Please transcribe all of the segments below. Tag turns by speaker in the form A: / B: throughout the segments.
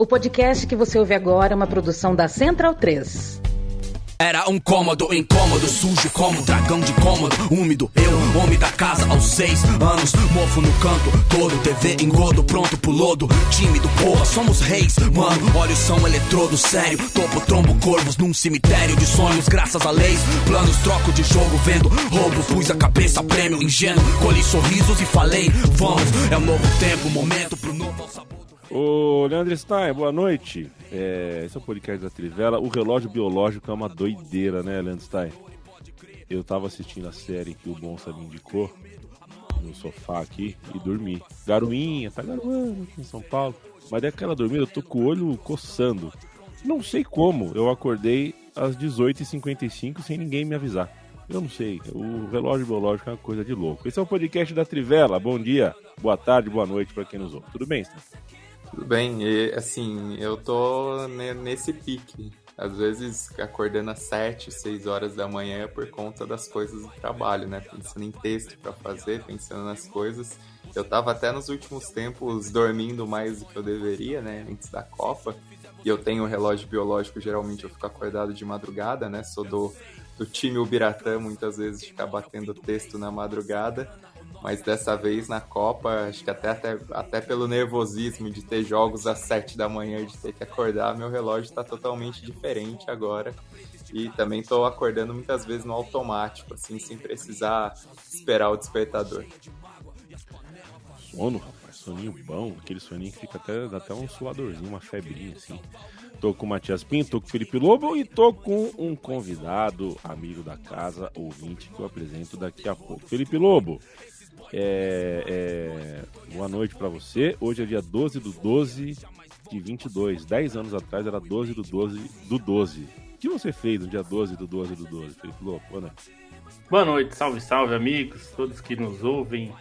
A: O podcast que você ouve agora é uma produção da Central 3.
B: Era um cômodo incômodo, sujo como dragão de cômodo, úmido. Eu, homem da casa, aos seis anos, mofo no canto todo, TV engodo, pronto pro lodo. Tímido, porra, somos reis, mano. Olhos são eletrodo, sério. Topo, trombo, corvos num cemitério de sonhos, graças a leis. Planos, troco de jogo, vendo roubo, pus a cabeça, prêmio, ingênuo. Colhi sorrisos e falei, vamos, é um novo tempo, momento pro novo sabor.
C: Ô, Leandro Stein, boa noite. É, esse é o podcast da Trivela. O relógio biológico é uma doideira, né, Leandro Stein? Eu tava assistindo a série que o Bonsa me indicou no sofá aqui e dormi. Garoinha, tá garoando aqui em São Paulo. Mas daquela dormida eu tô com o olho coçando. Não sei como eu acordei às 18h55 sem ninguém me avisar. Eu não sei, o relógio biológico é uma coisa de louco. Esse é o podcast da Trivela. Bom dia, boa tarde, boa noite para quem nos ouve. Tudo bem, Stan?
D: Tudo bem, e, assim, eu tô nesse pique. Às vezes acordando às 7, 6 horas da manhã por conta das coisas do trabalho, né? Pensando em texto para fazer, pensando nas coisas. Eu tava até nos últimos tempos dormindo mais do que eu deveria, né? Antes da Copa. E eu tenho relógio biológico, geralmente eu fico acordado de madrugada, né? Sou do, do time Ubiratã, muitas vezes ficar batendo texto na madrugada mas dessa vez na Copa, acho que até, até, até pelo nervosismo de ter jogos às 7 da manhã, de ter que acordar, meu relógio está totalmente diferente agora. E também estou acordando muitas vezes no automático, assim, sem precisar esperar o despertador.
C: Sono, rapaz, soninho bom, aquele soninho que fica até, dá até um suadorzinho, uma febrinha assim. Tô com o Matias Pinto, tô com o Felipe Lobo e tô com um convidado, amigo da casa, ouvinte, que eu apresento daqui a pouco. Felipe Lobo, é, é, boa noite para você. Hoje é dia 12 do 12 de 22. 10 anos atrás era 12 do 12 do 12. O que você fez no dia 12 do 12 do 12, Felipe Lobo? Boa noite.
E: Boa noite, salve, salve, amigos, todos que nos ouvem.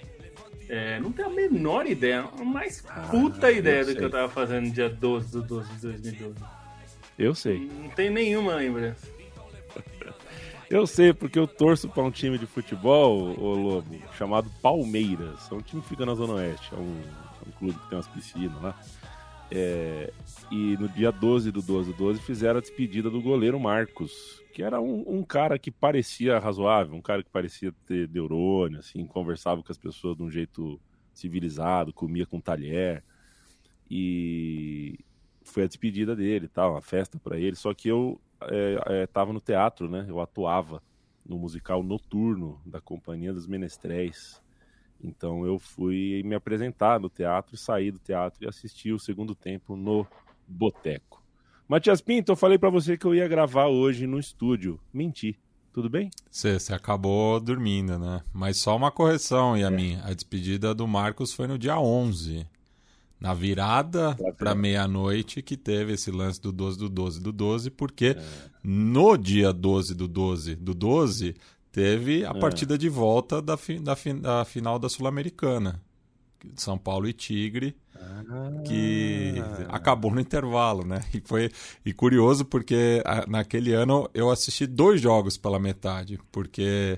E: É, não tenho a menor ideia, a mais ah, puta ideia do que eu tava fazendo no dia 12 do 12 de 2012.
C: Eu sei.
E: Não tem nenhuma lembrança.
C: Eu sei, porque eu torço para um time de futebol, ô Lobo, chamado Palmeiras. É um time que fica na Zona Oeste. É um, é um clube que tem umas piscinas lá. É, e no dia 12 do 12 do 12 fizeram a despedida do goleiro Marcos, que era um, um, cara que parecia razoável, um cara que parecia ter neurônio, assim, conversava com as pessoas de um jeito civilizado, comia com talher. E foi a despedida dele, tal, uma festa para ele. Só que eu estava é, é, no teatro, né? Eu atuava no musical Noturno da Companhia dos Menestréis. Então eu fui me apresentar no teatro, saí do teatro e assisti o segundo tempo no Boteco. Matias Pinto, eu falei para você que eu ia gravar hoje no estúdio. Menti. Tudo bem?
F: Você acabou dormindo, né? Mas só uma correção, Yamin. É. A despedida do Marcos foi no dia 11 na virada para meia-noite que teve esse lance do 12 do 12 do 12, porque é. no dia 12 do 12 do 12 teve a é. partida de volta da, fi, da, fi, da final da Sul-Americana. São Paulo e Tigre, ah. que acabou no intervalo, né? E foi e curioso porque naquele ano eu assisti dois jogos pela metade, porque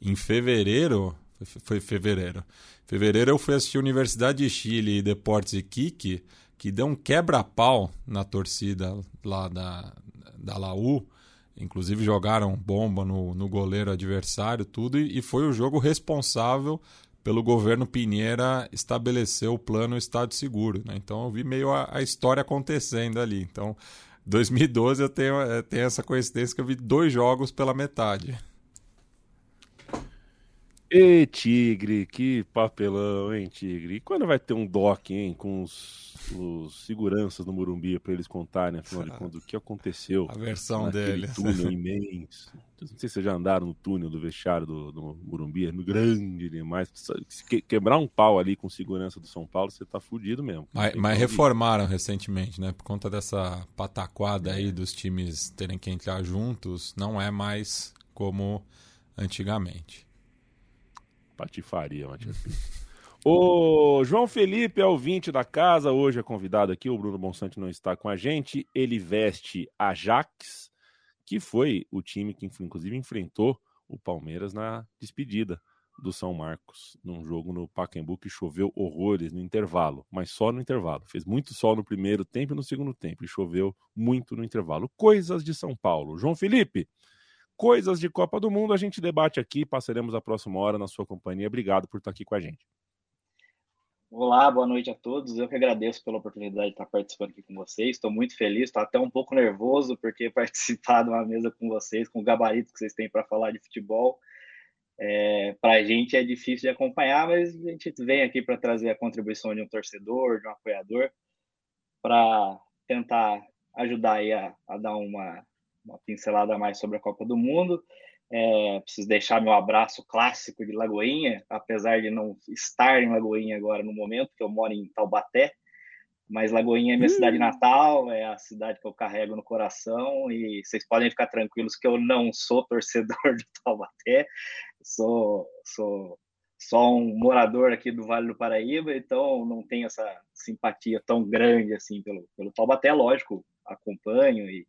F: em fevereiro, foi fevereiro, fevereiro eu fui assistir Universidade de Chile e Deportes Iquique, que deu um quebra-pau na torcida lá da, da Laú. Inclusive jogaram bomba no, no goleiro adversário, tudo, e, e foi o jogo responsável pelo governo Pinheira estabelecer o plano Estado Seguro. Né? Então eu vi meio a, a, história acontecendo ali. Então, 2012 eu tenho, eu eh, tenho essa coincidência que eu vi dois jogos pela metade.
C: Ei, Tigre, que papelão, hein, Tigre? E quando vai ter um doc, hein, com os, os seguranças no Morumbi para eles contarem, afinal de contas, o que aconteceu?
F: A versão dele.
C: túnel imenso. Não sei se vocês já andaram no túnel do vestiário do, do Morumbi, é grande demais. Se quebrar um pau ali com segurança do São Paulo, você tá fudido mesmo.
F: Mas, mas reformaram recentemente, né? Por conta dessa pataquada é. aí dos times terem que entrar juntos, não é mais como antigamente.
C: Patifaria, Matias O João Felipe é ouvinte da casa, hoje é convidado aqui. O Bruno Bonsante não está com a gente. Ele veste Ajax, que foi o time que inclusive enfrentou o Palmeiras na despedida do São Marcos, num jogo no Pacaembu que choveu horrores no intervalo, mas só no intervalo. Fez muito sol no primeiro tempo e no segundo tempo, e choveu muito no intervalo. Coisas de São Paulo. João Felipe, coisas de Copa do Mundo, a gente debate aqui, passaremos a próxima hora na sua companhia. Obrigado por estar aqui com a gente.
G: Olá, boa noite a todos. Eu que agradeço pela oportunidade de estar participando aqui com vocês. Estou muito feliz, estou até um pouco nervoso porque participar de uma mesa com vocês, com o gabarito que vocês têm para falar de futebol, é, para a gente é difícil de acompanhar, mas a gente vem aqui para trazer a contribuição de um torcedor, de um apoiador, para tentar ajudar a, a dar uma, uma pincelada mais sobre a Copa do Mundo. É, preciso deixar meu abraço clássico de Lagoinha, apesar de não estar em Lagoinha agora no momento, que eu moro em Taubaté, mas Lagoinha é minha hum. cidade natal, é a cidade que eu carrego no coração e vocês podem ficar tranquilos que eu não sou torcedor do Taubaté, sou, sou só um morador aqui do Vale do Paraíba, então não tenho essa simpatia tão grande assim pelo, pelo Taubaté, lógico, acompanho e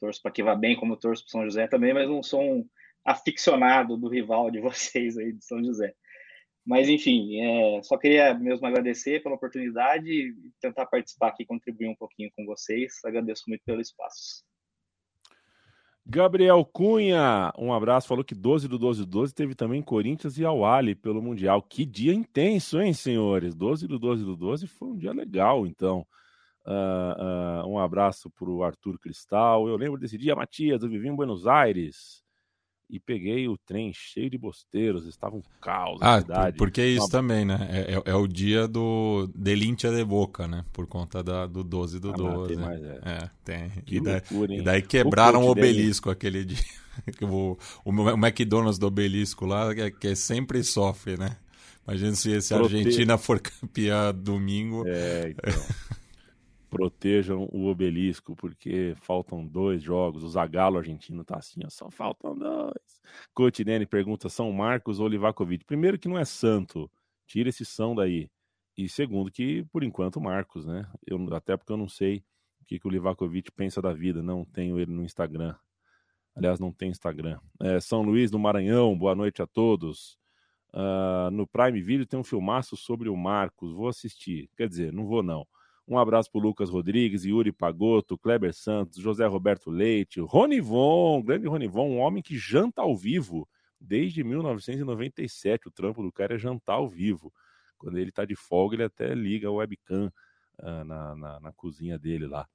G: torço para que vá bem, como torço para São José também, mas não sou um aficionado do rival de vocês aí de São José. Mas, enfim, é, só queria mesmo agradecer pela oportunidade e tentar participar aqui, contribuir um pouquinho com vocês. Agradeço muito pelo espaço.
C: Gabriel Cunha, um abraço. Falou que 12 do 12 do 12 teve também Corinthians e Awali pelo Mundial. Que dia intenso, hein, senhores? 12 do 12 do 12 foi um dia legal, então. Uh, uh, um abraço para o Arthur Cristal. Eu lembro desse dia, Matias. Eu vivi em Buenos Aires e peguei o trem cheio de bosteiros, estava um caos
F: ah, cidade. Porque é isso Uma... também, né? É, é, é, o dia do Delintia de Boca, né? Por conta da, do 12 do ah, 12. Tem mais, é. é. tem. Que e, daí, loucura, e daí quebraram o, o obelisco aquele dia. o, o McDonald's do obelisco lá, que, é, que é sempre sofre, né? Imagina se, se a Argentina for campeã domingo.
C: É, então. Protejam o obelisco, porque faltam dois jogos. O Zagallo argentino tá assim, ó, só faltam dois. Cotinene pergunta: São Marcos ou Livakovic? Primeiro, que não é santo, tira esse São daí. E segundo, que por enquanto Marcos, né? Eu, até porque eu não sei o que, que o Livakovic pensa da vida, não tenho ele no Instagram. Aliás, não tem Instagram. É, São Luís do Maranhão, boa noite a todos. Uh, no Prime Video tem um filmaço sobre o Marcos, vou assistir. Quer dizer, não vou não. Um abraço para Lucas Rodrigues, Yuri Pagoto, Kleber Santos, José Roberto Leite, Ronivon, grande Ronivon, um homem que janta ao vivo desde 1997. O trampo do cara é jantar ao vivo. Quando ele está de folga, ele até liga o webcam uh, na, na, na cozinha dele lá.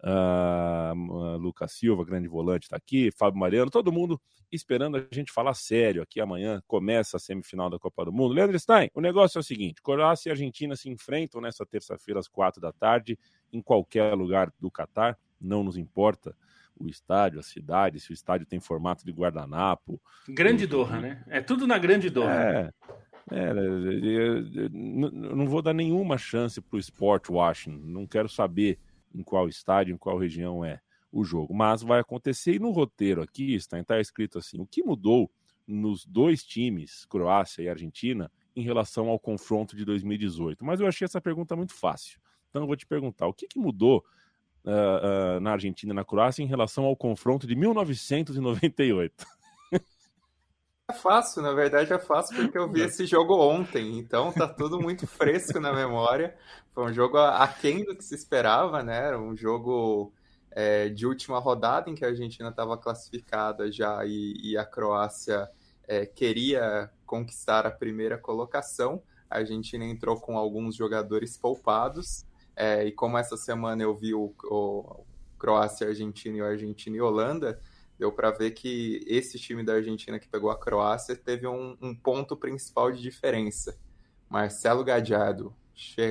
C: Uh, Lucas Silva, grande volante, está aqui, Fábio Mariano, todo mundo esperando a gente falar sério. Aqui amanhã começa a semifinal da Copa do Mundo. Leandro Stein, o negócio é o seguinte: Croácia e Argentina se enfrentam nessa terça-feira às quatro da tarde, em qualquer lugar do Catar, não nos importa o estádio, a cidade, se o estádio tem formato de guardanapo.
E: Grande Doha, né? É tudo na Grande Doha.
C: É. É, não vou dar nenhuma chance para o Sport Washington. Não quero saber em qual estádio, em qual região é o jogo. Mas vai acontecer, e no roteiro aqui está, está escrito assim: o que mudou nos dois times, Croácia e Argentina, em relação ao confronto de 2018? Mas eu achei essa pergunta muito fácil. Então eu vou te perguntar: o que, que mudou uh, uh, na Argentina e na Croácia em relação ao confronto de 1998?
D: É fácil, na verdade é fácil porque eu vi esse jogo ontem, então tá tudo muito fresco na memória. Foi um jogo aquém do que se esperava, né? Era um jogo é, de última rodada em que a Argentina estava classificada já e, e a Croácia é, queria conquistar a primeira colocação. A Argentina entrou com alguns jogadores poupados, é, e como essa semana eu vi o, o Croácia, Argentina e o Argentina e Holanda deu para ver que esse time da Argentina que pegou a Croácia teve um, um ponto principal de diferença. Marcelo Gadiardo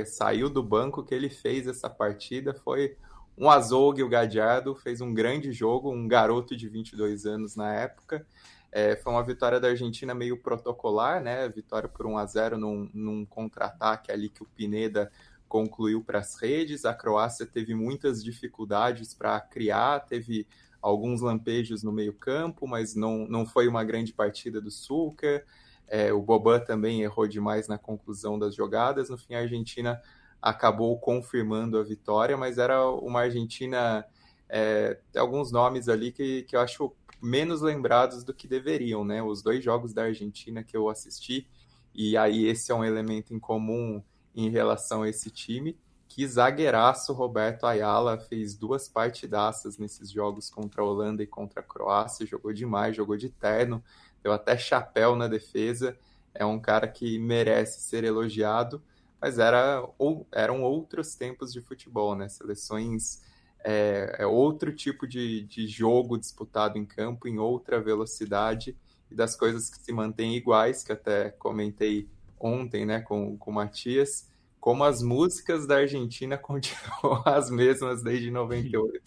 D: saiu do banco que ele fez essa partida, foi um azougue o Gadiardo, fez um grande jogo, um garoto de 22 anos na época. É, foi uma vitória da Argentina meio protocolar, né? Vitória por 1 a 0 num, num contra-ataque ali que o Pineda concluiu para as redes. A Croácia teve muitas dificuldades para criar, teve alguns lampejos no meio-campo, mas não, não foi uma grande partida do Sulca. É, o Boban também errou demais na conclusão das jogadas. No fim, a Argentina acabou confirmando a vitória, mas era uma Argentina. É, alguns nomes ali que, que eu acho menos lembrados do que deveriam, né? Os dois jogos da Argentina que eu assisti, e aí esse é um elemento em comum em relação a esse time. Que zagueiraço Roberto Ayala fez duas partidaças nesses jogos contra a Holanda e contra a Croácia, jogou demais, jogou de terno, deu até chapéu na defesa. É um cara que merece ser elogiado, mas era, ou, eram outros tempos de futebol, né? Seleções é, é outro tipo de, de jogo disputado em campo, em outra velocidade, e das coisas que se mantêm iguais, que até comentei ontem né, com, com o Matias, como as músicas da Argentina continuam as mesmas desde 98.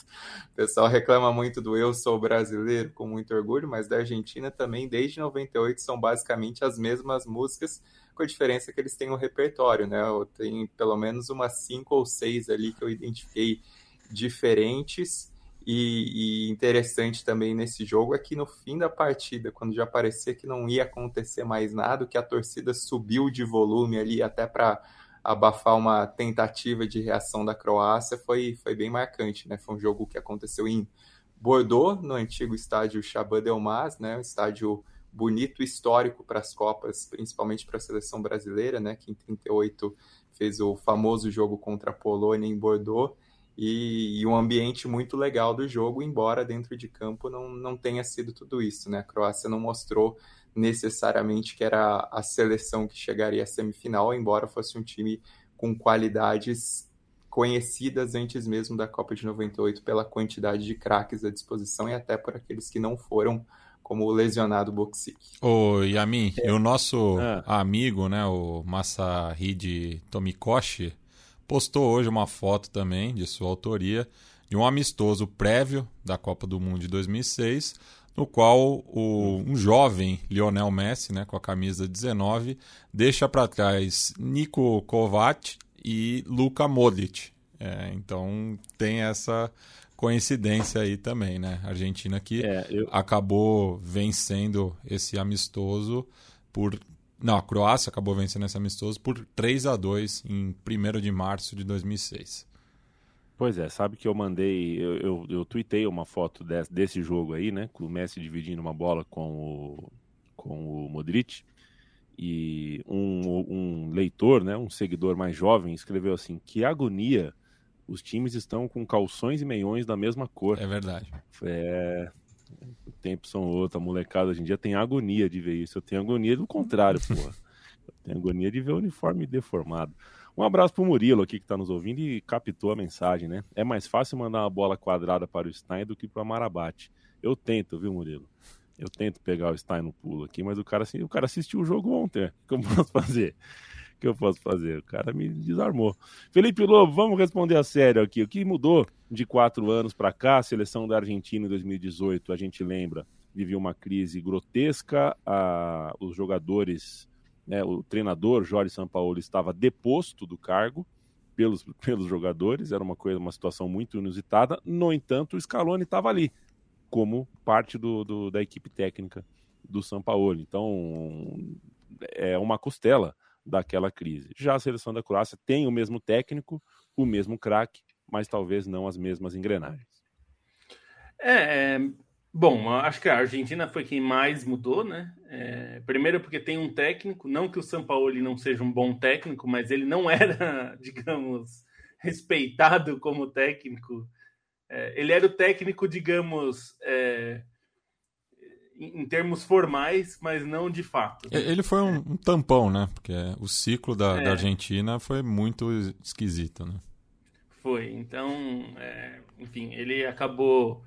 D: O pessoal reclama muito do Eu Sou Brasileiro, com muito orgulho, mas da Argentina também, desde 98, são basicamente as mesmas músicas, com a diferença que eles têm um repertório, né? Tenho pelo menos umas cinco ou seis ali que eu identifiquei diferentes. E, e, interessante também nesse jogo é que no fim da partida, quando já parecia que não ia acontecer mais nada, que a torcida subiu de volume ali até para abafar uma tentativa de reação da Croácia, foi, foi bem marcante, né? Foi um jogo que aconteceu em Bordeaux, no antigo estádio Chabat Delmas, né? Um estádio bonito, histórico para as Copas, principalmente para a seleção brasileira, né? Que em 38 fez o famoso jogo contra a Polônia em Bordeaux e, e, um ambiente muito legal do jogo, embora dentro de campo não, não tenha sido tudo isso, né? A Croácia não mostrou necessariamente que era a seleção que chegaria à semifinal, embora fosse um time com qualidades conhecidas antes mesmo da Copa de 98 pela quantidade de craques à disposição e até por aqueles que não foram como o lesionado Boxic.
F: Ô, Yamin, é. e o nosso ah. amigo, né, o Masahide Tomikoshi, postou hoje uma foto também de sua autoria de um amistoso prévio da Copa do Mundo de 2006, no qual o, um jovem Lionel Messi, né, com a camisa 19, deixa para trás Nico Kovac e Luka Modric. É, então tem essa coincidência aí também, né? A Argentina que é, eu... acabou vencendo esse amistoso por não, a Croácia acabou vencendo esse amistoso por 3 a 2 em 1 de março de 2006.
C: Pois é, sabe que eu mandei, eu, eu, eu tuitei uma foto desse, desse jogo aí, né? Com o Messi dividindo uma bola com o, com o Modric. E um, um leitor, né, um seguidor mais jovem, escreveu assim: Que agonia, os times estão com calções e meiões da mesma cor.
F: É verdade.
C: É, tempos são outros. A molecada hoje em dia tem agonia de ver isso. Eu tenho agonia do contrário, porra. Eu tenho agonia de ver o uniforme deformado. Um abraço pro Murilo aqui que está nos ouvindo e captou a mensagem, né? É mais fácil mandar uma bola quadrada para o Stein do que para o Marabate. Eu tento, viu, Murilo? Eu tento pegar o Stein no pulo aqui, mas o cara, o cara assistiu o jogo ontem. O que eu posso fazer? O que eu posso fazer? O cara me desarmou. Felipe Lobo, vamos responder a sério aqui. O que mudou de quatro anos para cá? A seleção da Argentina em 2018, a gente lembra, vivia uma crise grotesca. A, os jogadores, né, o treinador Jorge Sampaoli estava deposto do cargo pelos, pelos jogadores. Era uma coisa, uma situação muito inusitada. No entanto, o Scaloni estava ali como parte do, do, da equipe técnica do Sampaoli. Então, é uma costela daquela crise. Já a seleção da Croácia tem o mesmo técnico, o mesmo craque, mas talvez não as mesmas engrenagens.
E: É, é, bom, acho que a Argentina foi quem mais mudou, né? É, primeiro porque tem um técnico, não que o Sampaoli não seja um bom técnico, mas ele não era, digamos, respeitado como técnico. É, ele era o técnico, digamos, é, em termos formais, mas não de fato.
F: Né? Ele foi um, um, tampão, né? Porque o ciclo da, é. da, Argentina foi muito esquisito, né?
E: Foi. Então, é, enfim, ele acabou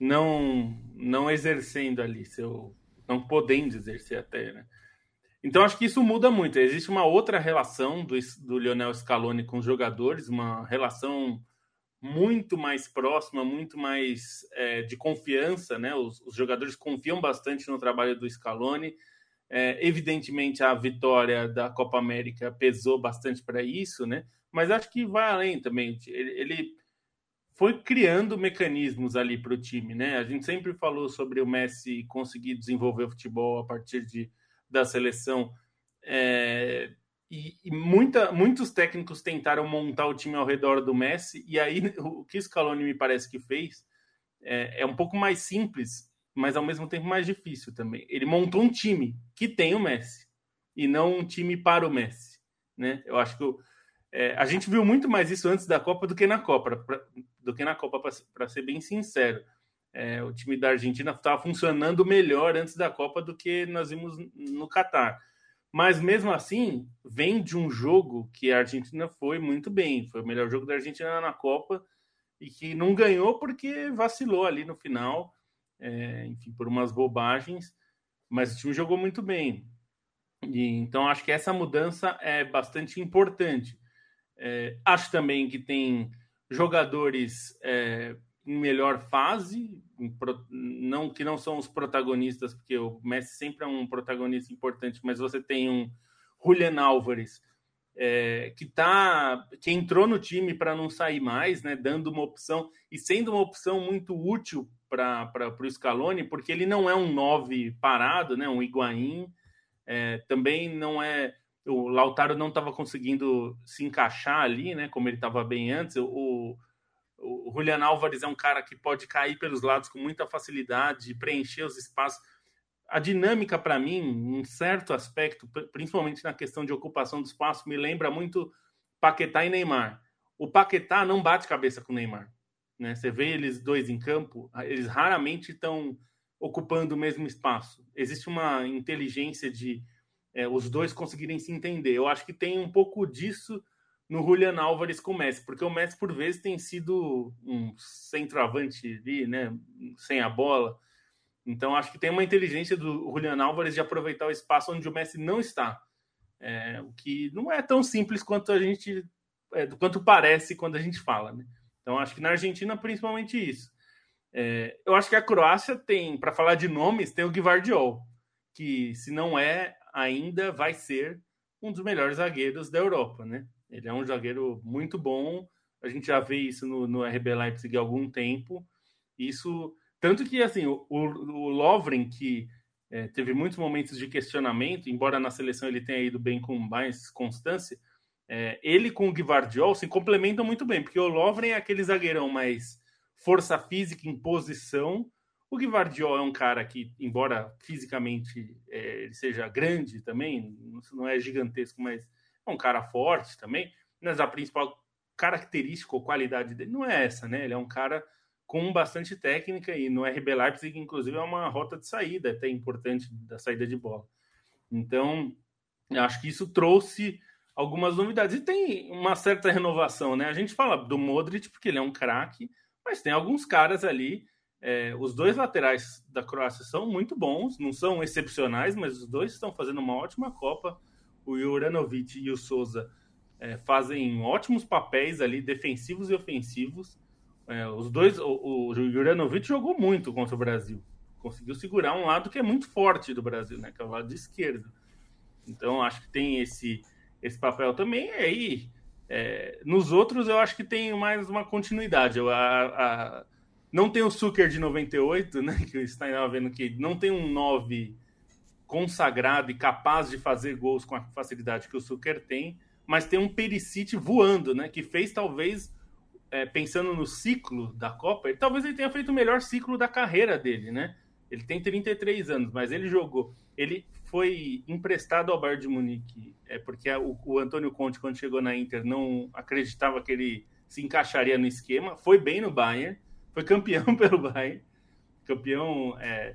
E: não não exercendo ali seu, não podendo exercer até, né? Então acho que isso muda muito. Existe uma outra relação do, do Lionel Scaloni com os jogadores, uma relação muito mais próxima, muito mais é, de confiança, né? Os, os, jogadores confiam bastante no trabalho do Scaloni. É, evidentemente, a vitória da Copa América pesou bastante para isso, né? Mas acho que vai além também. Ele, ele foi criando mecanismos ali para o time, né? A gente sempre falou sobre o Messi conseguir desenvolver o futebol a partir de, da seleção. É, e, e muita, muitos técnicos tentaram montar o time ao redor do Messi, e aí o que Scaloni me parece que fez é, é um pouco mais simples, mas ao mesmo tempo mais difícil também. Ele montou um time que tem o Messi. e não um time para o Messi, né? Eu acho que é, a gente viu muito mais isso antes da Copa do que na Copa, pra, do que na Copa, para ser bem sincero. É, o time da Argentina estava funcionando melhor antes da Copa do que nós vimos no Catar. Mas mesmo assim, vem de um jogo que a Argentina foi muito bem. Foi o melhor jogo da Argentina na Copa e que não ganhou porque vacilou ali no final, é, enfim, por umas bobagens. Mas o time jogou muito bem. E, então acho que essa mudança é bastante importante. É, acho também que tem jogadores é, em melhor fase, em pro, não que não são os protagonistas, porque o Messi sempre é um protagonista importante, mas você tem um Julian Álvares é, que tá que entrou no time para não sair mais, né, dando uma opção e sendo uma opção muito útil para o Scaloni, porque ele não é um 9 parado, né, um Higuaín, é, também não é o Lautaro não estava conseguindo se encaixar ali, né? Como ele estava bem antes. O, o Julian Álvares é um cara que pode cair pelos lados com muita facilidade, preencher os espaços. A dinâmica, para mim, em certo aspecto, principalmente na questão de ocupação do espaço, me lembra muito Paquetá e Neymar. O Paquetá não bate cabeça com o Neymar. Né? Você vê eles dois em campo, eles raramente estão ocupando o mesmo espaço. Existe uma inteligência de é, os dois conseguirem se entender. Eu acho que tem um pouco disso no Julian Álvares com o Messi, porque o Messi, por vezes, tem sido um centroavante ali, né, sem a bola. Então, acho que tem uma inteligência do Julian Álvares de aproveitar o espaço onde o Messi não está. É, o que não é tão simples quanto a gente, é, quanto parece quando a gente fala, né? Então, acho que na Argentina, principalmente isso. É, eu acho que a Croácia tem, para falar de nomes, tem o Guivardiol, que se não é ainda vai ser um dos melhores zagueiros da Europa, né? Ele é um zagueiro muito bom. A gente já vê isso no, no RB Leipzig há algum tempo. Isso tanto que assim o, o Lovren que é, teve muitos momentos de questionamento, embora na seleção ele tenha ido bem com mais constância, é, ele com o Guivardiol se complementam muito bem, porque o Lovren é aquele zagueirão mais força física em posição, o Guivardiol é um cara que, embora fisicamente é, ele seja grande também, não é gigantesco, mas é um cara forte também, mas a principal característica ou qualidade dele não é essa, né? Ele é um cara com bastante técnica e no RB Leipzig, inclusive, é uma rota de saída até importante da saída de bola. Então, acho que isso trouxe algumas novidades. E tem uma certa renovação, né? A gente fala do Modric porque ele é um craque, mas tem alguns caras ali é, os dois laterais da Croácia são muito bons, não são excepcionais, mas os dois estão fazendo uma ótima Copa. O Juranovic e o Souza é, fazem ótimos papéis ali, defensivos e ofensivos. É, os dois, o, o Juranovic jogou muito contra o Brasil, conseguiu segurar um lado que é muito forte do Brasil, né, que é o lado esquerdo. Então acho que tem esse esse papel também. E aí, é, nos outros eu acho que tem mais uma continuidade. A, a, não tem o Suker de 98, né? Que o Stein estava vendo que não tem um 9 consagrado e capaz de fazer gols com a facilidade que o Suker tem, mas tem um Perisic voando, né? Que fez talvez, é, pensando no ciclo da Copa, ele, talvez ele tenha feito o melhor ciclo da carreira dele, né? Ele tem 33 anos, mas ele jogou. Ele foi emprestado ao Bayern de Munique, é porque o, o Antônio Conte, quando chegou na Inter, não acreditava que ele se encaixaria no esquema. Foi bem no Bayern foi campeão pelo Bayern, campeão é,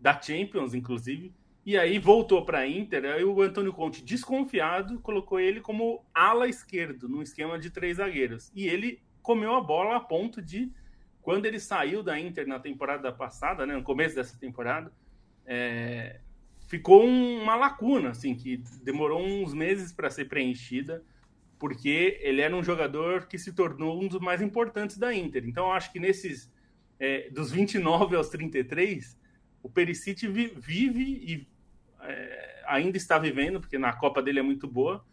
E: da Champions, inclusive. E aí voltou para a Inter, aí o Antônio Conte, desconfiado, colocou ele como ala esquerdo, num esquema de três zagueiros. E ele comeu a bola a ponto de, quando ele saiu da Inter na temporada passada, né, no começo dessa temporada, é, ficou uma lacuna, assim, que demorou uns meses para ser preenchida porque ele era um jogador que se tornou um dos mais importantes da Inter. Então, acho que nesses é, dos 29 aos 33, o Perisic vive e é, ainda está vivendo, porque na Copa dele é muito boa,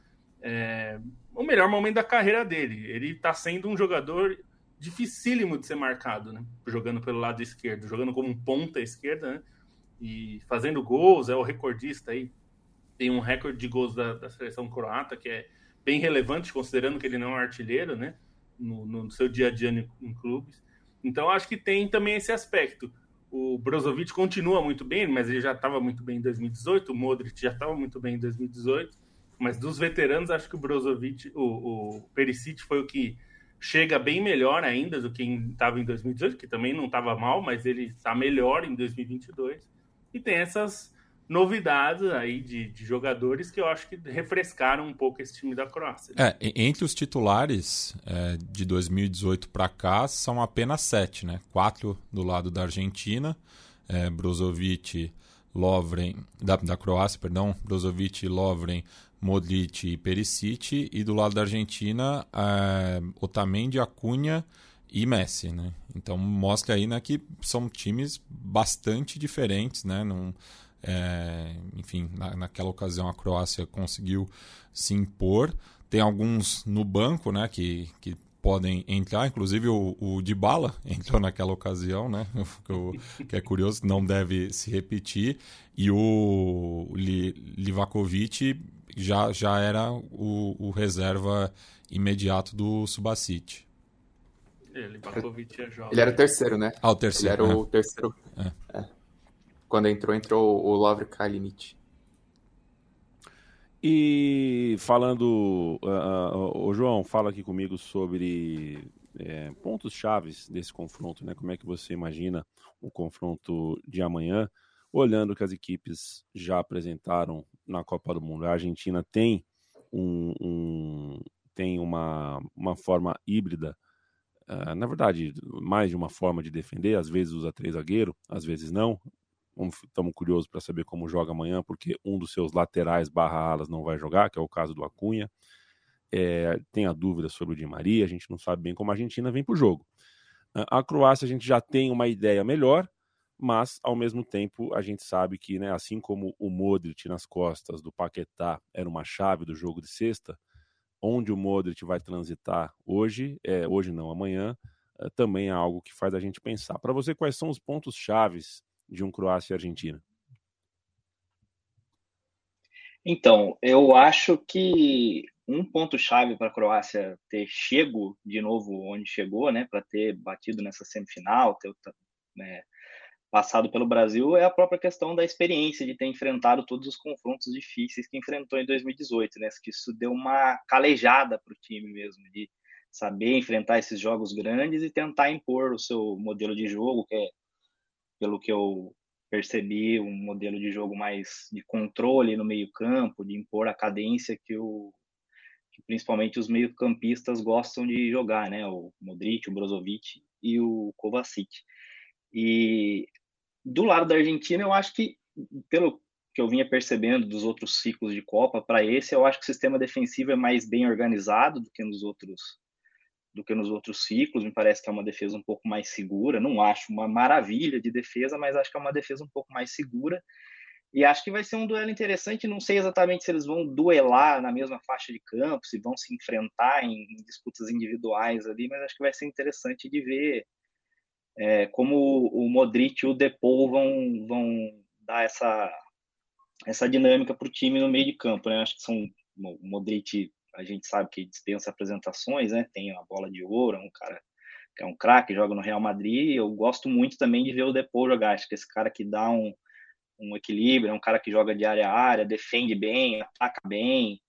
E: é, o melhor momento da carreira dele. Ele está sendo um jogador dificílimo de ser marcado, né? Jogando pelo lado esquerdo, jogando como um ponta esquerda, né? E fazendo gols, é o recordista aí. Tem um recorde de gols da, da seleção croata que é bem relevante, considerando que ele não é um artilheiro, né? No, no seu dia a dia em, em clubes. Então, acho que tem também esse aspecto. O, o Brozovic continua muito bem, mas ele já estava muito bem em 2018, o Modric já estava muito bem em 2018, mas dos veteranos, acho que o Brozovic, o, o Perisic foi o que chega bem melhor ainda do que estava em 2018, que também não estava mal, mas ele está melhor em 2022. E tem essas novidades aí de, de, jogadores que eu acho que refrescaram um pouco esse time da Croácia.
F: Né? É, entre os titulares é, de 2018 para cá são apenas sete, né? Quatro do lado da Argentina, é, Brozovic, Lovren, da, da Croácia, perdão, Brozovic, Lovren, Modric e Perisic, e do lado da Argentina, é, Otamendi, Acunha e Messi, né? Então mostra aí né, que são times bastante diferentes, né? Num, é, enfim, na, naquela ocasião a Croácia conseguiu se impor. Tem alguns no banco, né, que, que podem entrar, inclusive o, o Dybala entrou naquela ocasião, né, que, que é curioso, não deve se repetir, e o Livakovic já, já era o, o reserva imediato do Subacite.
E: Ele, é
D: ele era o terceiro, né?
F: Ah, o terceiro.
D: Ele era é. o terceiro. É. É. Quando entrou, entrou o Lovre Kalinic.
C: E falando, uh, uh, o João, fala aqui comigo sobre é, pontos chaves desse confronto, né? Como é que você imagina o confronto de amanhã, olhando que as equipes já apresentaram na Copa do Mundo. A Argentina tem um, um tem uma, uma forma híbrida, uh, na verdade, mais de uma forma de defender. Às vezes usa três zagueiro, às vezes não. Estamos curiosos para saber como joga amanhã, porque um dos seus laterais barra alas não vai jogar, que é o caso do Acunha. É, tem a dúvida sobre o Di Maria, a gente não sabe bem como a Argentina vem para o jogo. A Croácia a gente já tem uma ideia melhor, mas ao mesmo tempo a gente sabe que, né, assim como o Modric nas costas do Paquetá era uma chave do jogo de sexta, onde o Modric vai transitar hoje, é, hoje não, amanhã, é, também é algo que faz a gente pensar. Para você, quais são os pontos chaves de um Croácia e Argentina?
G: Então, eu acho que um ponto-chave para a Croácia ter chego de novo onde chegou, né, para ter batido nessa semifinal, ter né, passado pelo Brasil, é a própria questão da experiência de ter enfrentado todos os confrontos difíceis que enfrentou em 2018, né, que isso deu uma calejada para o time mesmo, de saber enfrentar esses jogos grandes e tentar impor o seu modelo de jogo, que é pelo que eu percebi, um modelo de jogo mais de controle no meio-campo, de impor a cadência que, o, que principalmente os meio-campistas gostam de jogar, né? O Modric, o Brozovic e o Kovacic. E do lado da Argentina, eu acho que, pelo que eu vinha percebendo dos outros ciclos de Copa, para esse, eu acho que o sistema defensivo é mais bem organizado do que nos outros do que nos outros ciclos. Me parece que é uma defesa um pouco mais segura. Não acho uma maravilha de defesa, mas acho que é uma defesa um pouco mais segura. E acho que vai ser um duelo interessante. Não sei exatamente se eles vão duelar na mesma faixa de campo, se vão se enfrentar em, disputas individuais ali, mas acho que vai ser interessante de ver é, como o Modric e o Depou vão, vão dar essa, essa dinâmica para o time no meio de campo. Né? Acho que são o Modric a gente sabe que dispensa apresentações, né? Tem a bola de ouro, é um cara que é um craque, joga no Real Madrid. Eu gosto muito também de ver o Depou jogar. Acho que esse cara que dá um, um equilíbrio, é um cara que joga de área a área, defende bem, ataca bem,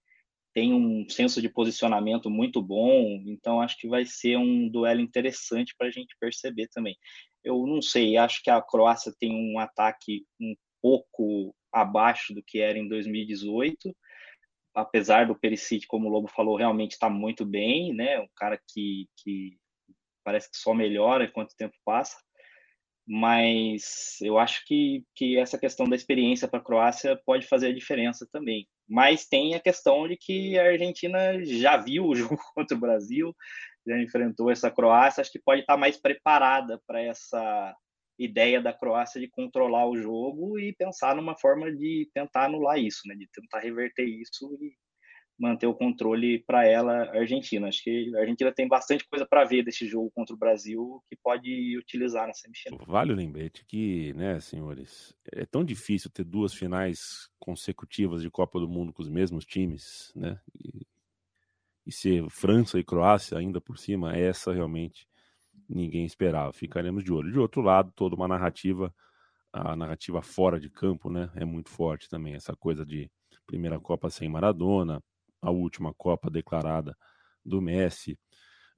G: tem um senso de posicionamento muito bom. Então acho que vai ser um duelo interessante para a gente perceber também. Eu não sei, acho que a Croácia tem um ataque um pouco abaixo do que era em 2018 apesar do Perisic, como o Lobo falou, realmente está muito bem, né? Um cara que, que parece que só melhora enquanto o tempo passa. Mas eu acho que, que essa questão da experiência para a Croácia pode fazer a diferença também. Mas tem a questão de que a Argentina já viu o jogo contra o Brasil, já enfrentou essa Croácia, acho que pode estar tá mais preparada para essa ideia da Croácia de controlar o jogo e pensar numa forma de tentar anular isso, né? De tentar reverter isso e manter o controle para ela, a Argentina. Acho que a Argentina tem bastante coisa para ver desse jogo contra o Brasil que pode utilizar na semifinal.
C: Vale o lembrete que, né, senhores, é tão difícil ter duas finais consecutivas de Copa do Mundo com os mesmos times, né? E, e ser França e Croácia ainda por cima, essa realmente ninguém esperava. Ficaremos de olho. De outro lado, toda uma narrativa, a narrativa fora de campo, né, é muito forte também. Essa coisa de primeira Copa sem Maradona, a última Copa declarada do Messi.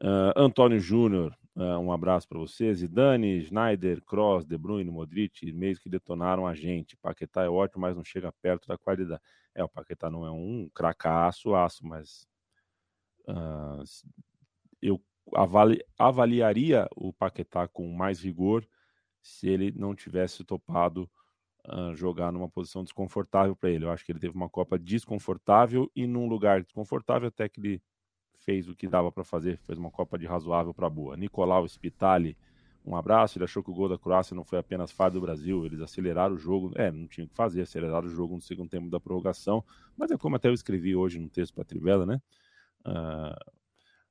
C: Uh, Antônio Júnior, uh, um abraço para vocês. E Dani, Schneider, Cross, De Bruyne, Modric, meios que detonaram a gente. Paquetá é ótimo, mas não chega perto da qualidade. É, o Paquetá não é um cracaço, aço, mas uh, eu avali, avaliaria o Paquetá com mais rigor se ele não tivesse topado uh, jogar numa posição desconfortável para ele. Eu acho que ele teve uma Copa desconfortável e num lugar desconfortável até que ele fez o que dava para fazer, fez uma Copa de razoável para boa. Nicolau Spitali, um abraço. Ele achou que o gol da Croácia não foi apenas falha do Brasil, eles aceleraram o jogo. É, não tinha o que fazer, aceleraram o jogo no segundo tempo da prorrogação. Mas é como até eu escrevi hoje no texto para a Trivela, né? Uh,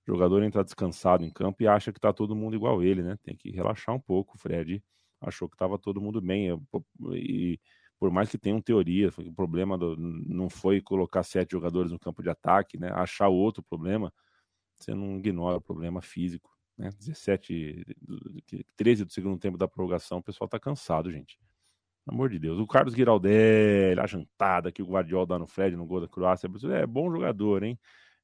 C: o jogador entra descansado em campo e acha que está todo mundo igual ele, né? Tem que relaxar um pouco. O Fred achou que estava todo mundo bem. E por mais que tenham teoria, o problema do, não foi colocar sete jogadores no campo de ataque, né? Achar outro problema, você não ignora o problema físico. Né? 17, 13 do segundo tempo da prorrogação, o pessoal tá cansado, gente. Pelo amor de Deus. O Carlos Giraldelli, a jantada que o Guardiola dá no Fred no gol da Croácia, é bom jogador, hein?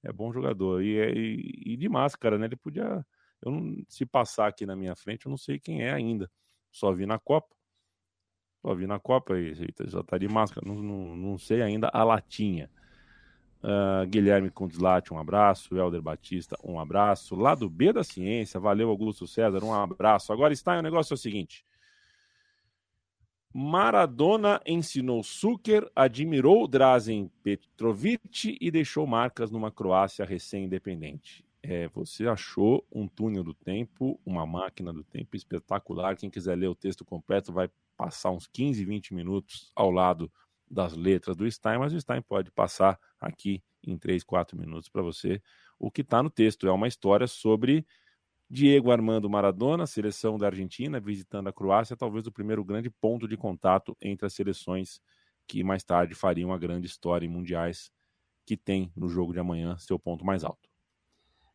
C: É bom jogador. E, e, e de máscara, né? Ele podia. Eu não, se passar aqui na minha frente, eu não sei quem é ainda. Só vi na Copa. Só vi na Copa e já tá de máscara. Não, não, não sei ainda a latinha. Uh, Guilherme Kundslati, um abraço. Helder Batista, um abraço. Lado B da ciência, valeu Augusto César, um abraço. Agora está, o negócio é o seguinte. Maradona ensinou Suker, admirou Drazen Petrovic e deixou marcas numa Croácia recém-independente. É, você achou um túnel do tempo, uma máquina do tempo espetacular. Quem quiser ler o texto completo vai passar uns 15, 20 minutos ao lado das letras do Stein, mas o Stein pode passar aqui em 3, 4 minutos para você o que está no texto. É uma história sobre Diego Armando Maradona, seleção da Argentina, visitando a Croácia, talvez o primeiro grande ponto de contato entre as seleções que mais tarde fariam a grande história em mundiais que tem no jogo de amanhã seu ponto mais alto.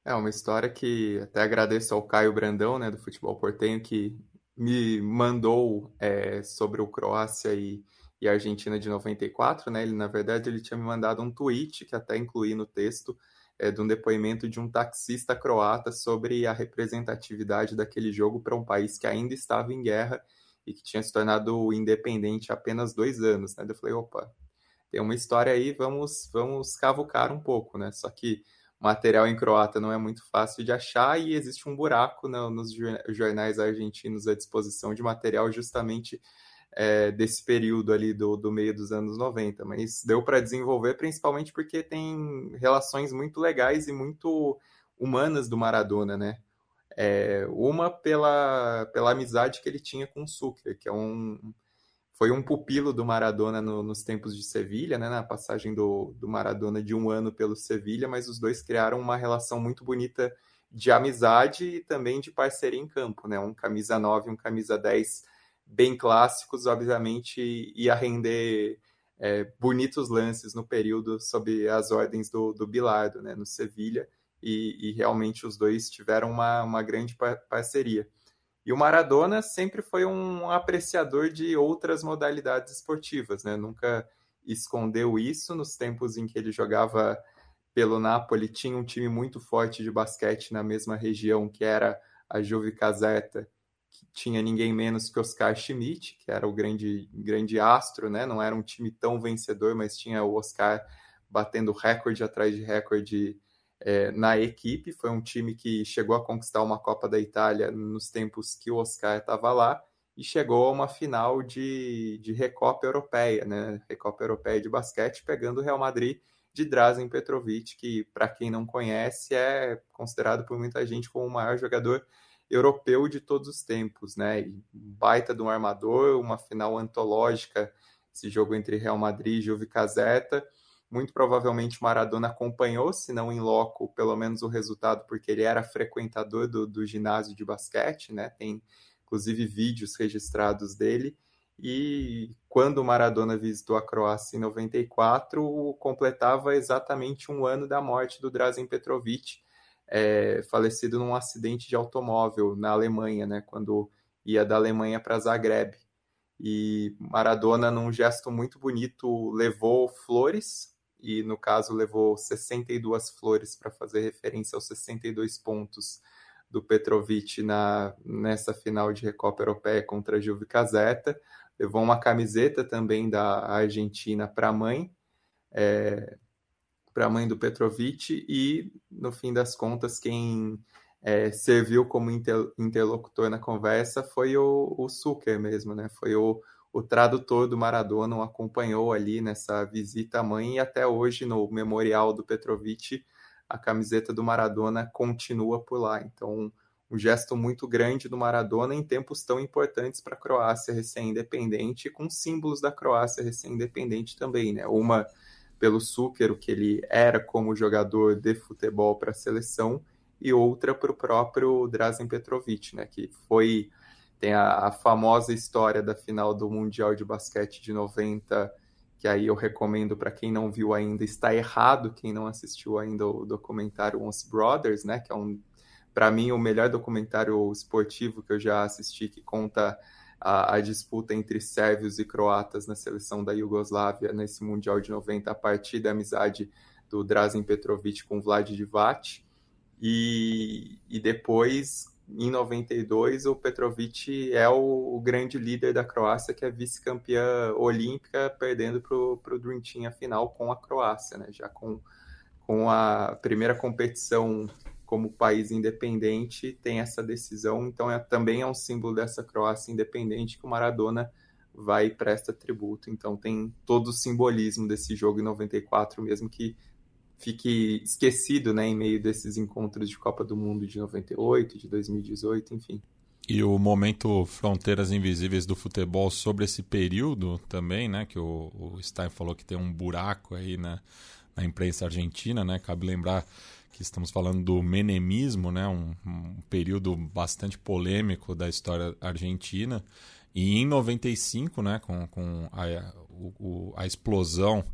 D: É uma história que até agradeço ao Caio Brandão, né, do Futebol Portenho, que me mandou é, sobre o Croácia e, e Argentina de 94, né? Ele, na verdade, ele tinha me mandado um tweet que até incluí no texto, é, de um depoimento de um taxista croata sobre a representatividade daquele jogo para um país que ainda estava em guerra e que tinha se tornado independente há apenas dois anos, né? Eu falei, opa, tem uma história aí, vamos, vamos cavucar um pouco, né? Só que material em croata não é muito fácil de achar e existe um buraco no, nos jornais argentinos à disposição de material justamente é, desse período ali do, do meio dos anos 90, mas deu para desenvolver principalmente porque tem relações muito legais e muito humanas do Maradona, né? É, uma pela, pela amizade que ele tinha com o Sucre, que é um, foi um pupilo do Maradona no, nos tempos de Sevilha, né, na passagem do, do Maradona de um ano pelo Sevilha, mas os dois criaram uma relação muito bonita de amizade e também de parceria em campo, né, um camisa 9 e um camisa 10 bem clássicos, obviamente ia render é, bonitos lances no período sob as ordens do, do Bilardo, né, no Sevilha, e, e, realmente os dois tiveram uma, uma grande parceria. E o Maradona sempre foi um apreciador de outras modalidades esportivas, né? Nunca escondeu isso nos tempos em que ele jogava pelo Napoli, tinha um time muito forte de basquete na mesma região, que era a Juve Caserta, tinha ninguém menos que Oscar Schmidt, que era o grande, grande astro, né? Não era um time tão vencedor, mas tinha o Oscar batendo recorde atrás de recorde é, na equipe. Foi um time que chegou a conquistar uma Copa da Itália nos tempos que o Oscar estava lá e chegou a uma final de, de Recopa Europeia, né? Recopa Europeia de basquete, pegando o Real Madrid de Drazen Petrovic, que, para quem não conhece, é considerado por muita gente como o maior jogador europeu de todos os tempos, né? E baita de um armador, uma final antológica, esse jogo entre Real Madrid e Juve Caseta. Muito provavelmente Maradona acompanhou, se não em loco, pelo menos o resultado, porque ele era frequentador do, do ginásio de basquete, né? Tem inclusive vídeos registrados dele. E quando Maradona visitou a Croácia em 94, completava exatamente um ano da morte do Drazen Petrovic, é, falecido num acidente de automóvel na Alemanha, né, quando ia da Alemanha para Zagreb. E Maradona, num gesto muito bonito, levou flores, e no caso levou 62 flores para fazer referência aos 62 pontos do Petrovic na, nessa final de Recopa Europeia contra a Juve Caseta. Levou uma camiseta também da Argentina para a mãe, é, para a mãe do Petrovic, e no fim das contas, quem é, serviu como interlocutor na conversa foi o, o mesmo, né? Foi o, o tradutor do Maradona, o acompanhou ali nessa visita à mãe, e até hoje no memorial do Petrovic a camiseta do Maradona continua por lá. Então, um gesto muito grande do Maradona em tempos tão importantes para a Croácia recém-independente, com símbolos da Croácia recém-independente também, né? Uma pelo Súquero, que ele era como jogador de futebol para a seleção, e outra para o próprio Drazen Petrovic, né? Que foi tem a, a famosa história da final do Mundial de Basquete de 90 que aí eu recomendo para quem não viu ainda, está errado quem não assistiu ainda o documentário Once Brothers, né, que é um para mim o melhor documentário esportivo que eu já assisti que conta a, a, disputa entre sérvios e croatas na seleção da Iugoslávia nesse Mundial de 90 a partir da amizade do Drazen Petrovic com Vlad Divac e, e depois em 92, o Petrovic é o, o grande líder da Croácia, que é vice-campeã olímpica, perdendo para o Dream a final com a Croácia, né? já com, com a primeira competição como país independente, tem essa decisão. Então, é, também é um símbolo dessa Croácia independente que o Maradona vai e presta tributo. Então, tem todo o simbolismo desse jogo em 94, mesmo que fique esquecido né, em meio desses encontros de Copa do Mundo de 98, de 2018, enfim.
F: E o momento Fronteiras Invisíveis do Futebol sobre esse período também, né? Que o, o Stein falou que tem um buraco aí na, na imprensa argentina, né? Cabe lembrar que estamos falando do menemismo, né? Um, um período bastante polêmico da história argentina. E em 95, né? Com, com a, o, a explosão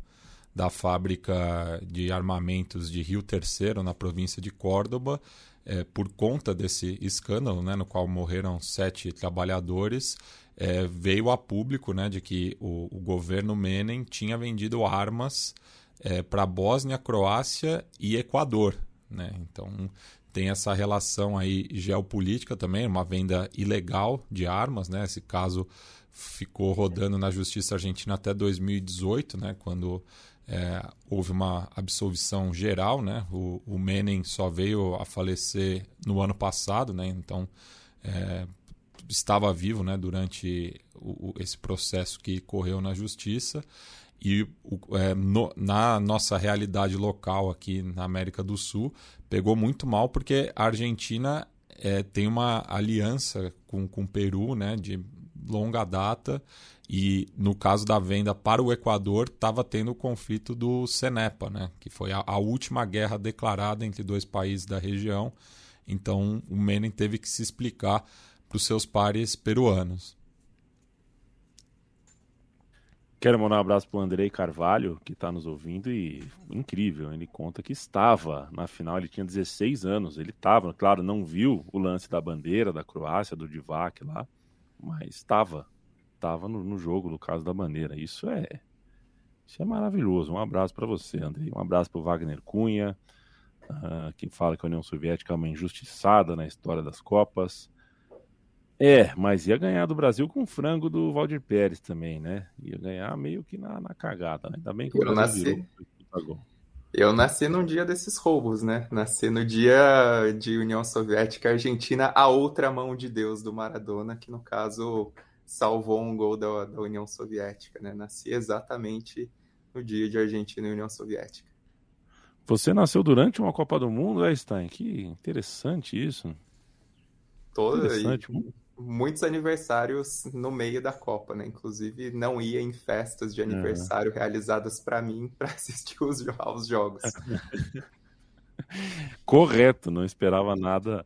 F: da fábrica de armamentos de Rio Terceiro, na província de Córdoba, é, por conta desse escândalo, né, no qual morreram sete trabalhadores, é, veio a público né, de que o, o governo Menem tinha vendido armas é, para Bósnia, Croácia e Equador. Né? Então tem essa relação aí geopolítica também, uma venda ilegal de armas. Né? Esse caso ficou rodando na justiça argentina até 2018, né, quando é, houve uma absolvição geral, né? O, o, Menem só veio a falecer no ano passado, né? Então é, estava vivo, né? Durante o, esse processo que correu na justiça e é, no, na nossa realidade local aqui na América do Sul pegou muito mal porque a Argentina é, tem uma aliança com, com o Peru, né? De longa data e no caso da venda para o Equador, estava tendo o conflito do Cenepa, né? que foi a, a, última guerra declarada entre dois países da região. Então o Menem teve que se explicar para os seus pares peruanos.
C: Quero mandar um abraço para o Andrei Carvalho, que está nos ouvindo, e incrível, ele conta que estava na final, ele tinha 16 anos, ele estava, claro, não viu o lance da bandeira da Croácia, do Divac lá, mas estava estava no, no, jogo, no caso da bandeira. Isso é isso é maravilhoso. Um abraço para você, Andrei. Um abraço para o Wagner Cunha, uh, quem fala que a União Soviética é uma injustiçada na história das Copas. É, mas ia ganhar do Brasil com o frango do Valdir Pérez também, né? Ia ganhar meio que na, na cagada, né? Ainda bem que o
D: Eu nasci. virou. Eu nasci num dia desses roubos, né? Nasci no dia de União Soviética Argentina, a outra mão de Deus do Maradona, que no caso salvou um gol da, da União Soviética, né? Nasci exatamente no dia de Argentina e União Soviética.
C: Você nasceu durante uma Copa do Mundo, é, Stein? Que interessante isso.
D: Todo, interessante. Muitos aniversários no meio da Copa, né? Inclusive, não ia em festas de aniversário realizadas para mim para assistir os, aos jogos.
C: Correto, não esperava nada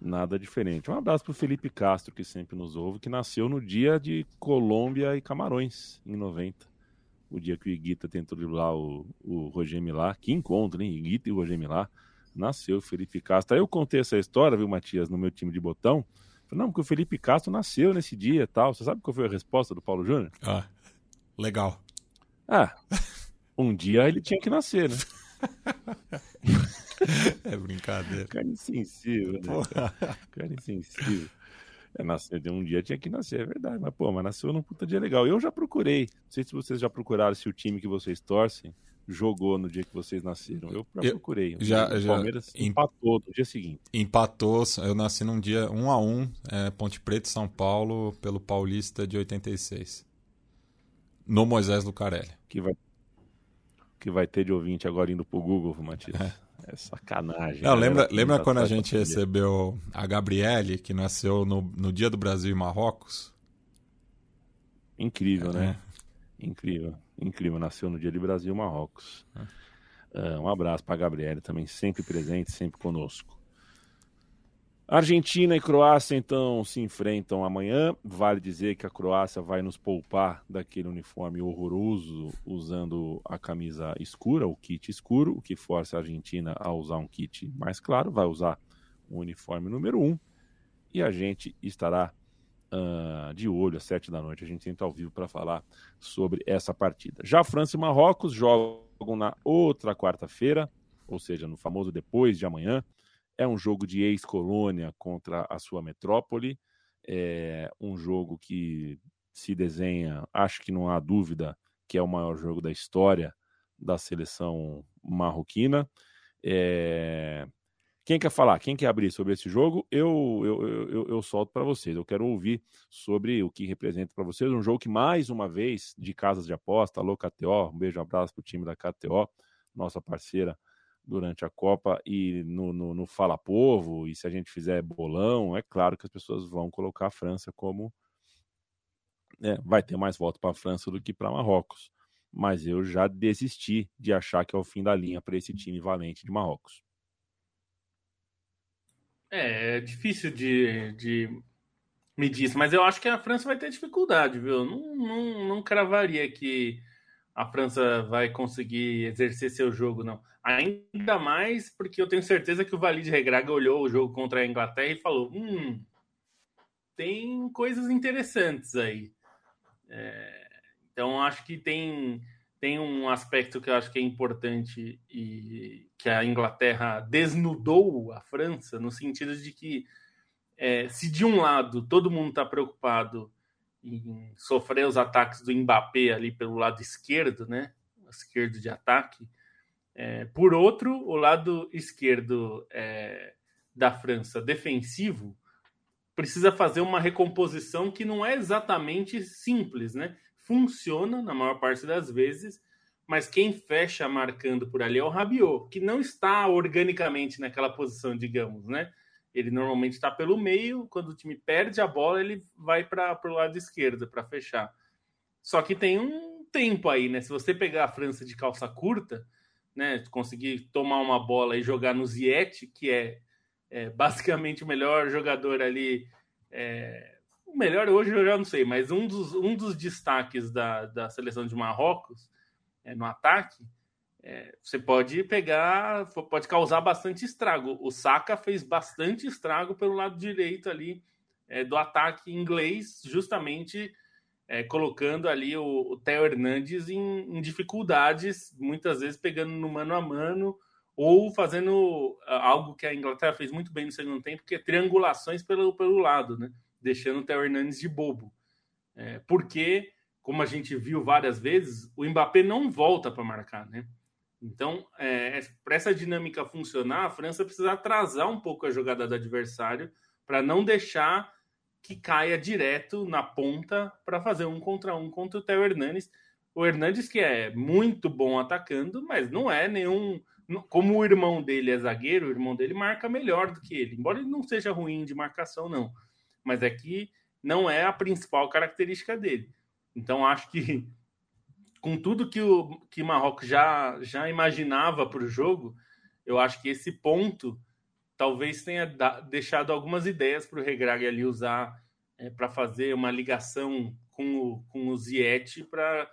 C: nada diferente. Um abraço para o Felipe Castro, que sempre nos ouve, que nasceu no dia de Colômbia e Camarões, em 90. O dia que o Iguita tentou driblar o, o Roger Milá. Que encontro, hein? Iguita e o Roger Milá. nasceu o Felipe Castro. Aí eu contei essa história, viu, Matias, no meu time de botão. Falei, não, porque o Felipe Castro nasceu nesse dia e tal. Você sabe qual foi a resposta do Paulo Júnior?
F: Ah, legal.
C: Ah, um dia ele tinha que nascer, né?
F: é brincadeira.
C: Cara insensível, né? Cara insensível. É, nascer de um dia tinha que nascer, é verdade. Mas, pô, mas nasceu num puta dia legal. Eu já procurei. Não sei se vocês já procuraram se o time que vocês torcem jogou no dia que vocês nasceram. Eu, eu procurei.
F: Já,
C: o
F: já
C: Palmeiras empatou no dia seguinte.
F: Empatou. Eu nasci num dia 1 a 1 é, Ponte Preta São Paulo pelo Paulista de 86. No Moisés Lucarelli.
C: Que vai, que vai ter de ouvinte agora indo pro Google, Matias. É. É sacanagem.
F: Não, lembra, lembra quando a gente recebeu a Gabriele, que nasceu no, no dia do Brasil e Marrocos?
C: Incrível, né? é. né? Incrível, incrível. Nasceu no dia de Brasil Marrocos. É. Uh, um abraço para a Gabriele também, sempre presente, sempre conosco. Argentina e Croácia então se enfrentam amanhã. Vale dizer que a Croácia vai nos poupar daquele uniforme horroroso usando a camisa escura, o kit escuro, o que força a Argentina a usar um kit mais claro. Vai usar o uniforme número 1 um, e a gente estará uh, de olho às sete da noite. A gente entra ao vivo para falar sobre essa partida. Já França e Marrocos jogam na outra quarta-feira, ou seja, no famoso depois de amanhã. É um jogo de ex-colônia contra a sua metrópole. É um jogo que se desenha, acho que não há dúvida, que é o maior jogo da história da seleção marroquina. É... Quem quer falar? Quem quer abrir sobre esse jogo? Eu, eu, eu, eu solto para vocês. Eu quero ouvir sobre o que representa para vocês. Um jogo que, mais uma vez, de casas de aposta, alô KTO, um beijo, um abraço para o time da KTO, nossa parceira durante a Copa e no, no, no, Fala Povo, e se a gente fizer bolão, é claro que as pessoas vão colocar a França como. É, vai ter mais voto para a França do que para Marrocos. Mas eu já desisti de achar que é o fim da linha para esse time valente de Marrocos.
E: É, é difícil de, de medir isso, mas eu acho que a França vai ter dificuldade, viu? Não, não, não cravaria que a França vai conseguir exercer seu jogo, não. Ainda mais porque eu tenho certeza que o Valide Regraga olhou o jogo contra a Inglaterra e falou: hum, tem coisas interessantes aí. É, então acho que tem, tem um aspecto que eu acho que é importante e que a Inglaterra desnudou a França, no sentido de que é, se de um lado todo mundo está preocupado em sofrer os ataques do Mbappé ali pelo lado esquerdo, né? Esquerdo de ataque. É, por outro, o lado esquerdo é, da França defensivo precisa fazer uma recomposição que não é exatamente simples, né? Funciona na maior parte das vezes, mas quem fecha marcando por ali é o Rabiot, que não está organicamente naquela posição, digamos, né? Ele normalmente está pelo meio, quando o time perde a bola, ele vai para o lado esquerdo para fechar. Só que tem um tempo aí, né? Se você pegar a França de calça curta, né, conseguir tomar uma bola e jogar no Ziet, que é, é, basicamente o melhor jogador ali, é, o melhor hoje eu já não sei, mas um dos, um dos destaques da, da seleção de Marrocos é, no ataque é, você pode pegar, pode causar bastante estrago. O Saka fez bastante estrago pelo lado direito ali é, do ataque inglês, justamente é, colocando ali o, o Theo Hernandes em, em, dificuldades, muitas vezes pegando no mano a mano ou fazendo algo que a Inglaterra fez muito bem no segundo tempo, que é triangulações pelo, pelo lado, né? Deixando o Theo Hernandes de bobo. É, porque, como a gente viu várias vezes, o Mbappé não volta para marcar, né? Então, é, para essa dinâmica funcionar, a França precisa atrasar um pouco a jogada do adversário para não deixar que caia direto na ponta para fazer um contra um contra o Theo Hernandes. O Hernandes, que é muito bom atacando, mas não é nenhum. Como o irmão dele é zagueiro, o irmão dele marca melhor do que ele, embora ele não seja ruim de marcação, não. Mas é que não é a principal característica dele. Então, acho que com tudo que o que Marrocos já, já imaginava para o jogo, eu acho que esse ponto talvez tenha da, deixado algumas ideias para o Regrag ali usar é, para fazer uma ligação com o, com o Ziet para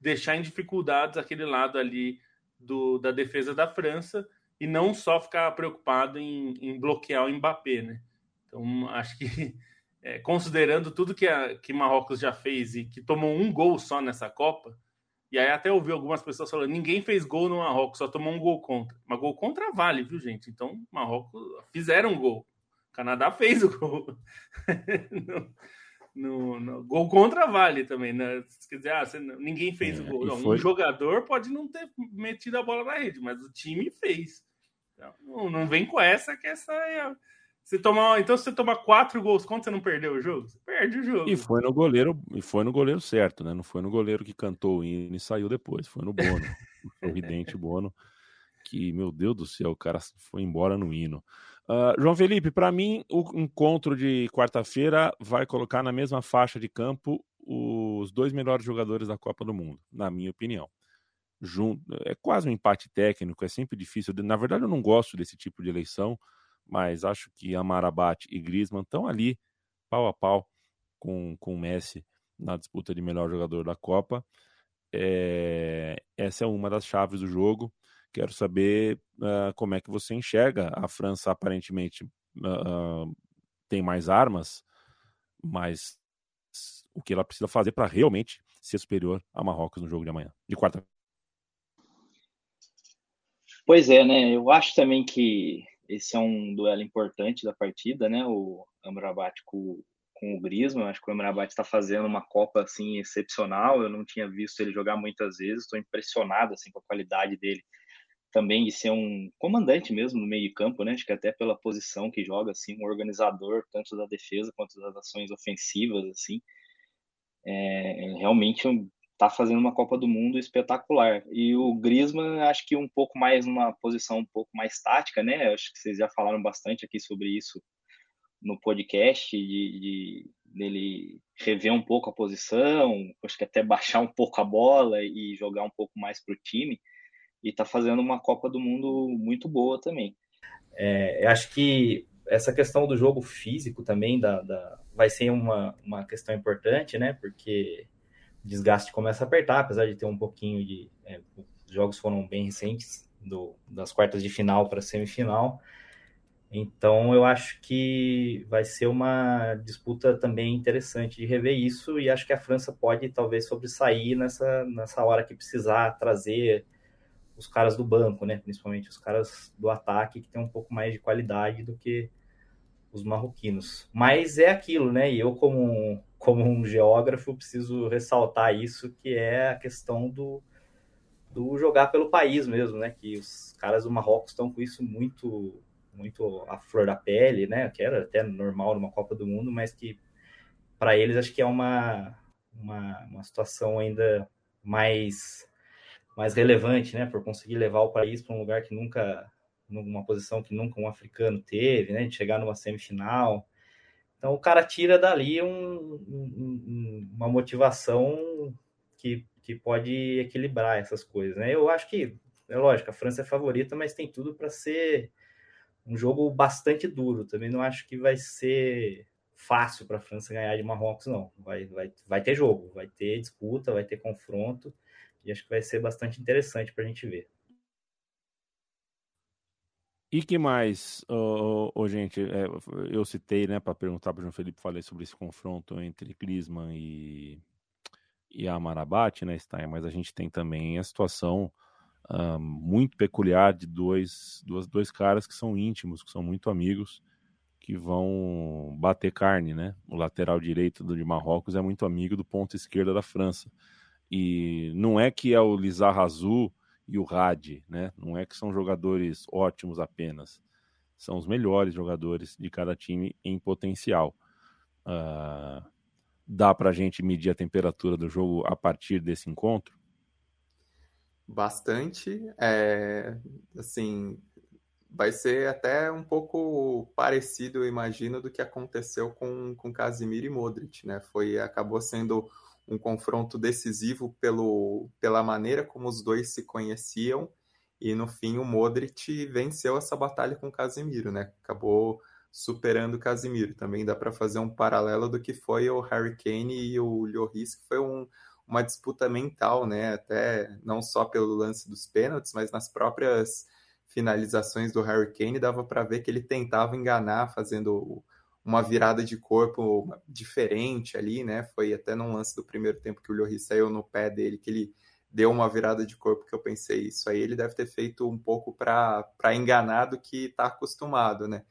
E: deixar em dificuldades aquele lado ali do, da defesa da França e não só ficar preocupado em, em bloquear o Mbappé, né? Então, acho que, é, considerando tudo que, a, que Marrocos já fez e que tomou um gol só nessa Copa, e aí até ouvi algumas pessoas falando, ninguém fez gol no Marrocos, só tomou um gol contra. Mas gol contra vale, viu, gente? Então, Marrocos fizeram um gol. O Canadá fez o gol. no, no, no, gol contra vale também. Né? Quer dizer, ah, você, ninguém fez é, o gol. Não. Um jogador pode não ter metido a bola na rede, mas o time fez. Então, não, não vem com essa, que essa é a você tomar, então, se você tomar quatro gols contra, você não perdeu o jogo? Você perde o jogo.
C: E foi no goleiro, e foi no goleiro certo, né? Não foi no goleiro que cantou o hino e saiu depois. Foi no Bono, o sorridente Bono, que, meu Deus do céu, o cara foi embora no hino. Uh, João Felipe, para mim, o encontro de quarta-feira vai colocar na mesma faixa de campo os dois melhores jogadores da Copa do Mundo, na minha opinião. Junto, é quase um empate técnico, é sempre difícil. Na verdade, eu não gosto desse tipo de eleição mas acho que Amarabat e Griezmann estão ali pau a pau com, com o Messi na disputa de melhor jogador da Copa. É, essa é uma das chaves do jogo. Quero saber uh, como é que você enxerga. A França aparentemente uh, tem mais armas, mas o que ela precisa fazer para realmente ser superior a Marrocos no jogo de amanhã, de quarta.
G: Pois é, né? Eu acho também que esse é um duelo importante da partida, né? O Amrabat com, com o Griezmann. Acho que o Amrabat está fazendo uma Copa assim excepcional. Eu não tinha visto ele jogar muitas vezes. Estou impressionado assim com a qualidade dele também de ser um comandante mesmo no meio de campo, né? Acho que até pela posição que joga, assim, um organizador tanto da defesa quanto das ações ofensivas, assim. É, realmente está fazendo uma Copa do Mundo espetacular. E o Griezmann, acho que um pouco mais numa posição um pouco mais tática, né? Acho que vocês já falaram bastante aqui sobre isso no podcast, de, de dele rever um pouco a posição, acho que até baixar um pouco a bola e jogar um pouco mais para o time. E está fazendo uma Copa do Mundo muito boa também.
H: É, eu acho que essa questão do jogo físico também da, da, vai ser uma, uma questão importante, né? Porque desgaste começa a apertar, apesar de ter um pouquinho de. É, os jogos foram bem recentes, do, das quartas de final para semifinal. Então eu acho que vai ser uma disputa também interessante de rever isso, e acho que a França pode talvez sobressair nessa, nessa hora que precisar trazer os caras do banco, né? Principalmente os caras do ataque que tem um pouco mais de qualidade do que os marroquinos. Mas é aquilo, né? E eu, como, como um geógrafo, preciso ressaltar isso, que é a questão do, do jogar pelo país mesmo, né? Que os caras do Marrocos estão com isso muito muito à flor da pele, né? Que era até normal numa Copa do Mundo, mas que para eles acho que é uma, uma, uma situação ainda mais mais relevante, né? Por conseguir levar o país para um lugar que nunca numa posição que nunca um africano teve, né? De chegar numa semifinal. Então o cara tira dali um, um, uma motivação que, que pode equilibrar essas coisas, né? Eu acho que, é lógico, a França é favorita, mas tem tudo para ser um jogo bastante duro. Também não acho que vai ser fácil para a França ganhar de Marrocos, não. Vai, vai, vai ter jogo, vai ter disputa, vai ter confronto, e acho que vai ser bastante interessante para a gente ver.
C: E que mais, oh, oh, gente, é, eu citei, né, para perguntar para o João Felipe, falei sobre esse confronto entre Klinsmann e, e Amarabat, né, Stein, mas a gente tem também a situação uh, muito peculiar de dois, dois, dois caras que são íntimos, que são muito amigos, que vão bater carne, né? O lateral direito do de Marrocos é muito amigo do ponto esquerda da França. E não é que é o Lizar Razou e o Rad, né? Não é que são jogadores ótimos apenas, são os melhores jogadores de cada time em potencial. Uh, dá para a gente medir a temperatura do jogo a partir desse encontro?
D: Bastante. É, assim, vai ser até um pouco parecido, eu imagino, do que aconteceu com, com Casimiro e Modric, né? Foi, acabou sendo um confronto decisivo pelo, pela maneira como os dois se conheciam e no fim o Modric venceu essa batalha com o Casemiro, né? Acabou superando o Casemiro. Também dá para fazer um paralelo do que foi o Harry Kane e o Lloris, que foi um, uma disputa mental, né? Até não só pelo lance dos pênaltis, mas nas próprias finalizações do Harry Kane, dava para ver que ele tentava enganar, fazendo uma virada de corpo diferente ali, né? Foi até num lance do primeiro tempo que o Lloris saiu no pé dele, que ele deu uma virada de corpo que eu pensei, isso aí ele deve ter feito um pouco para enganar do que está acostumado, né?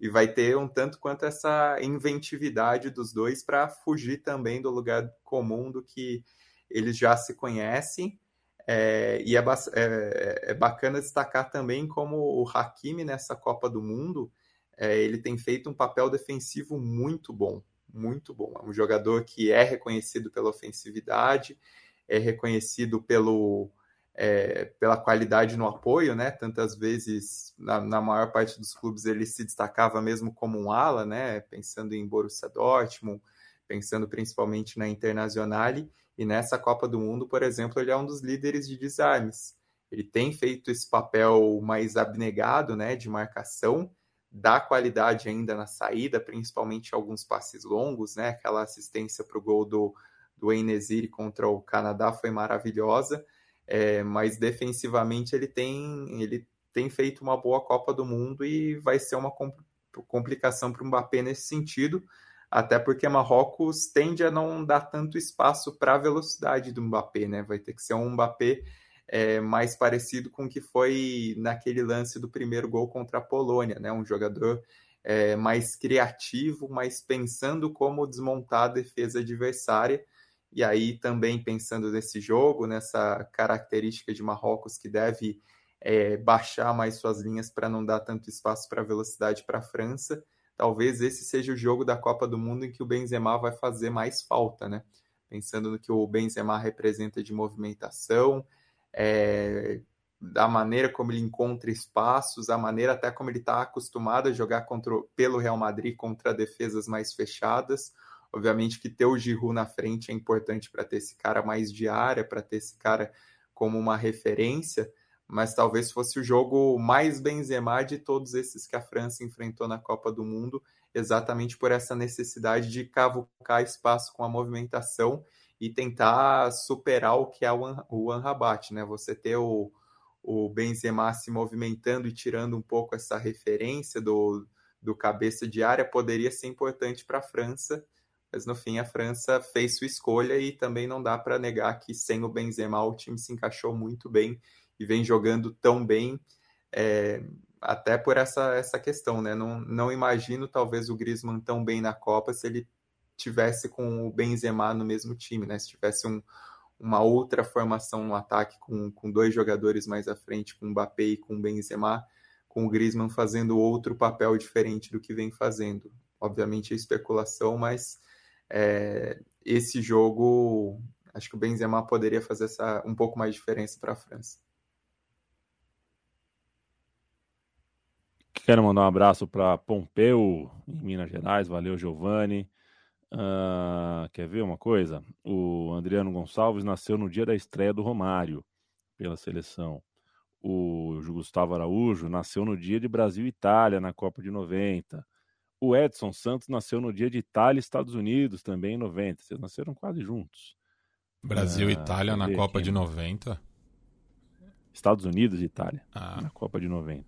D: E vai ter um tanto quanto essa inventividade dos dois para fugir também do lugar comum do que eles já se conhecem. É, e é, é, é, bacana destacar também como o Hakimi nessa Copa do Mundo é, ele tem feito um papel defensivo muito bom, muito bom. É um jogador que é reconhecido pela ofensividade, é reconhecido pelo, é, pela qualidade no apoio, né? Tantas vezes, na, na, maior parte dos clubes, ele se destacava mesmo como um ala, né? Pensando em Borussia Dortmund, pensando principalmente na Internazionale, e nessa Copa do Mundo, por exemplo, ele é um dos líderes de desarmes. Ele tem feito esse papel mais abnegado, né, de marcação, dá qualidade ainda na saída, principalmente alguns passes longos, né? Aquela assistência para o gol do, do Enesiri contra o Canadá foi maravilhosa, é, mas defensivamente ele tem, ele tem feito uma boa Copa do Mundo e vai ser uma complicação para o Mbappé nesse sentido, até porque Marrocos tende a não dar tanto espaço para a velocidade do Mbappé, né? Vai ter que ser um Mbappé é, mais parecido com o que foi naquele lance do primeiro gol contra a Polônia, né? Um jogador é, mais criativo, mais pensando como desmontar a defesa adversária. E aí também pensando nesse jogo, nessa característica de Marrocos que deve é, baixar mais suas linhas para não dar tanto espaço para velocidade para a França. Talvez esse seja o jogo da Copa do Mundo em que o Benzema vai fazer mais falta, né? Pensando no que o Benzema representa de movimentação, é, da maneira como ele encontra espaços, a maneira até como ele está acostumado a jogar contra, pelo Real Madrid contra defesas mais fechadas. Obviamente que ter o Giroud na frente é importante para ter esse cara mais de área, para ter esse cara como uma referência, mas talvez fosse o jogo mais Benzema de todos esses que a França enfrentou na Copa do Mundo, exatamente por essa necessidade de cavucar espaço com a movimentação e tentar superar o que é o Anrabat, né? Você ter o, o Benzema se movimentando e tirando um pouco essa referência do, do cabeça de área poderia ser importante para a França, mas no fim a França fez sua escolha e também não dá para negar que sem o Benzema o time se encaixou muito bem e vem jogando tão bem, é, até por essa, essa questão, né? Não, não imagino talvez o Griezmann tão bem na Copa se ele tivesse com o Benzema no mesmo time, né? Se tivesse um, uma outra formação no ataque com, com dois jogadores mais à frente, com o Mbappé e com o Benzema, com o Griezmann fazendo outro papel diferente do que vem fazendo. Obviamente é especulação, mas é, esse jogo, acho que o Benzema poderia fazer essa, um pouco mais de diferença para a França.
C: Quero mandar um abraço para Pompeu, em Minas Gerais. Valeu, Giovanni. Uh, quer ver uma coisa? O Adriano Gonçalves nasceu no dia da estreia do Romário pela seleção. O Gustavo Araújo nasceu no dia de Brasil e Itália na Copa de 90. O Edson Santos nasceu no dia de Itália e Estados Unidos também em 90. Vocês nasceram quase juntos.
F: Brasil e uh, Itália na Copa aqui, de 90.
C: Estados Unidos e Itália ah. na Copa de 90.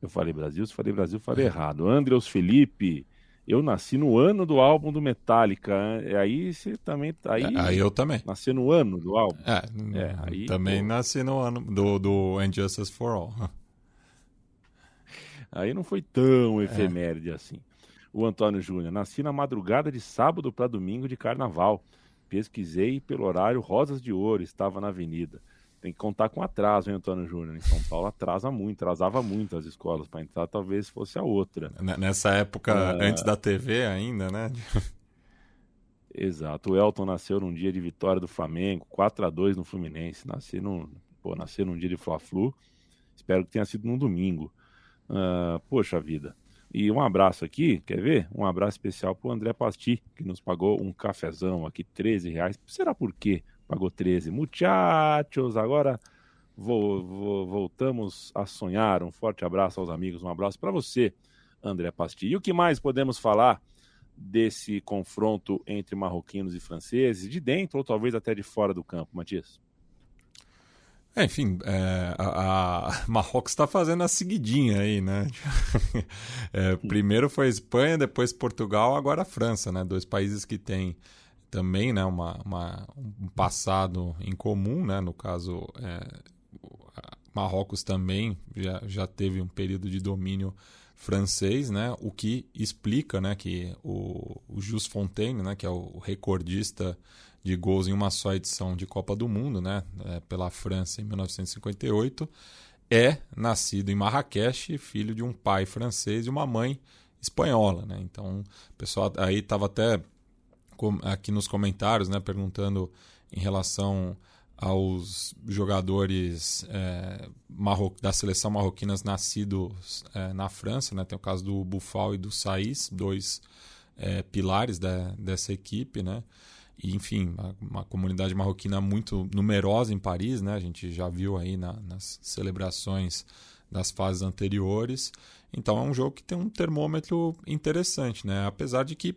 C: Eu falei Brasil, se falei Brasil, falei é. errado. Andreus Felipe eu nasci no ano do álbum do Metallica. Aí você também. Aí,
F: é, aí eu também.
C: Nasci no ano do álbum.
F: É, é aí, também pô. nasci no ano do, do Injustice for All.
C: Aí não foi tão é. efeméride é. assim. O Antônio Júnior, nasci na madrugada de sábado para domingo de carnaval. Pesquisei pelo horário Rosas de Ouro, estava na avenida. Tem que contar com atraso, hein, Antônio Júnior? Em São Paulo atrasa muito, atrasava muito as escolas para entrar, talvez fosse a outra.
F: Nessa época, uh... antes da TV ainda, né?
C: Exato. O Elton nasceu num dia de vitória do Flamengo, 4 a 2 no Fluminense. Nasceu num, pô, nasceu num dia de Fla-Flu. Espero que tenha sido num domingo. Uh, poxa vida. E um abraço aqui, quer ver? Um abraço especial para o André Pasti, que nos pagou um cafezão aqui, 13 reais. Será por quê? Pagou 13. Muchachos, agora vou, vou, voltamos a sonhar. Um forte abraço aos amigos, um abraço para você, André Pasti. E o que mais podemos falar desse confronto entre marroquinos e franceses, de dentro ou talvez até de fora do campo, Matias?
F: É, enfim, é, a, a, Marrocos está fazendo a seguidinha aí, né? é, primeiro foi a Espanha, depois Portugal, agora a França, né? Dois países que têm também né, uma, uma, um passado em comum, né? No caso, é, Marrocos também já, já teve um período de domínio francês, né? O que explica, né, que o, o Jules Fontaine, né, que é o recordista de gols em uma só edição de Copa do Mundo, né, é, pela França em 1958, é nascido em Marrakech, filho de um pai francês e uma mãe espanhola, né? Então, o pessoal aí estava até aqui nos comentários, né, perguntando em relação aos jogadores é, da seleção marroquinas nascidos é, na França, né? Tem o caso do Buffal e do Saiz, dois é, pilares da, dessa equipe, né? E, enfim, uma, uma, comunidade marroquina muito numerosa em Paris, né? A gente já viu aí na, nas celebrações das fases anteriores. Então é um jogo que tem um termômetro interessante, né? Apesar de que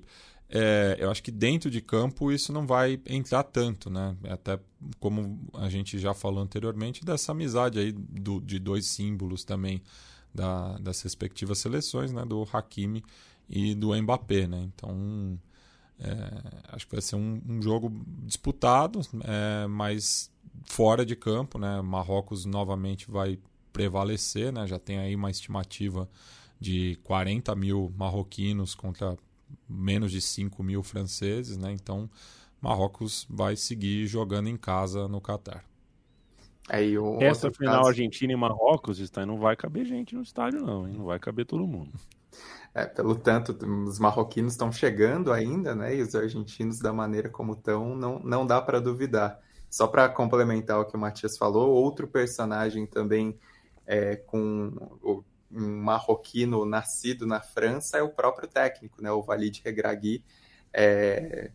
F: é, eu acho que dentro de campo isso não vai entrar tanto, né? Até como a gente já falou anteriormente, dessa amizade aí do, de dois símbolos também da, das respectivas seleções, né? Do Hakimi e do Mbappé, né? Então é, acho que vai ser um, um jogo disputado, é, mas fora de campo, né? Marrocos novamente vai prevalecer, né? Já tem aí uma estimativa de 40 mil marroquinos contra menos de 5 mil franceses, né? Então Marrocos vai seguir jogando em casa no Catar.
C: Aí, o Essa final caso... Argentina e Marrocos, está não vai caber gente no estádio, não, hein? Não vai caber todo mundo.
D: É, pelo tanto, os marroquinos estão chegando ainda, né? E os argentinos, da maneira como estão, não, não dá para duvidar. Só para complementar o que o Matias falou, outro personagem também é, com o, um marroquino nascido na França é o próprio técnico, né? O Walid Regragui é,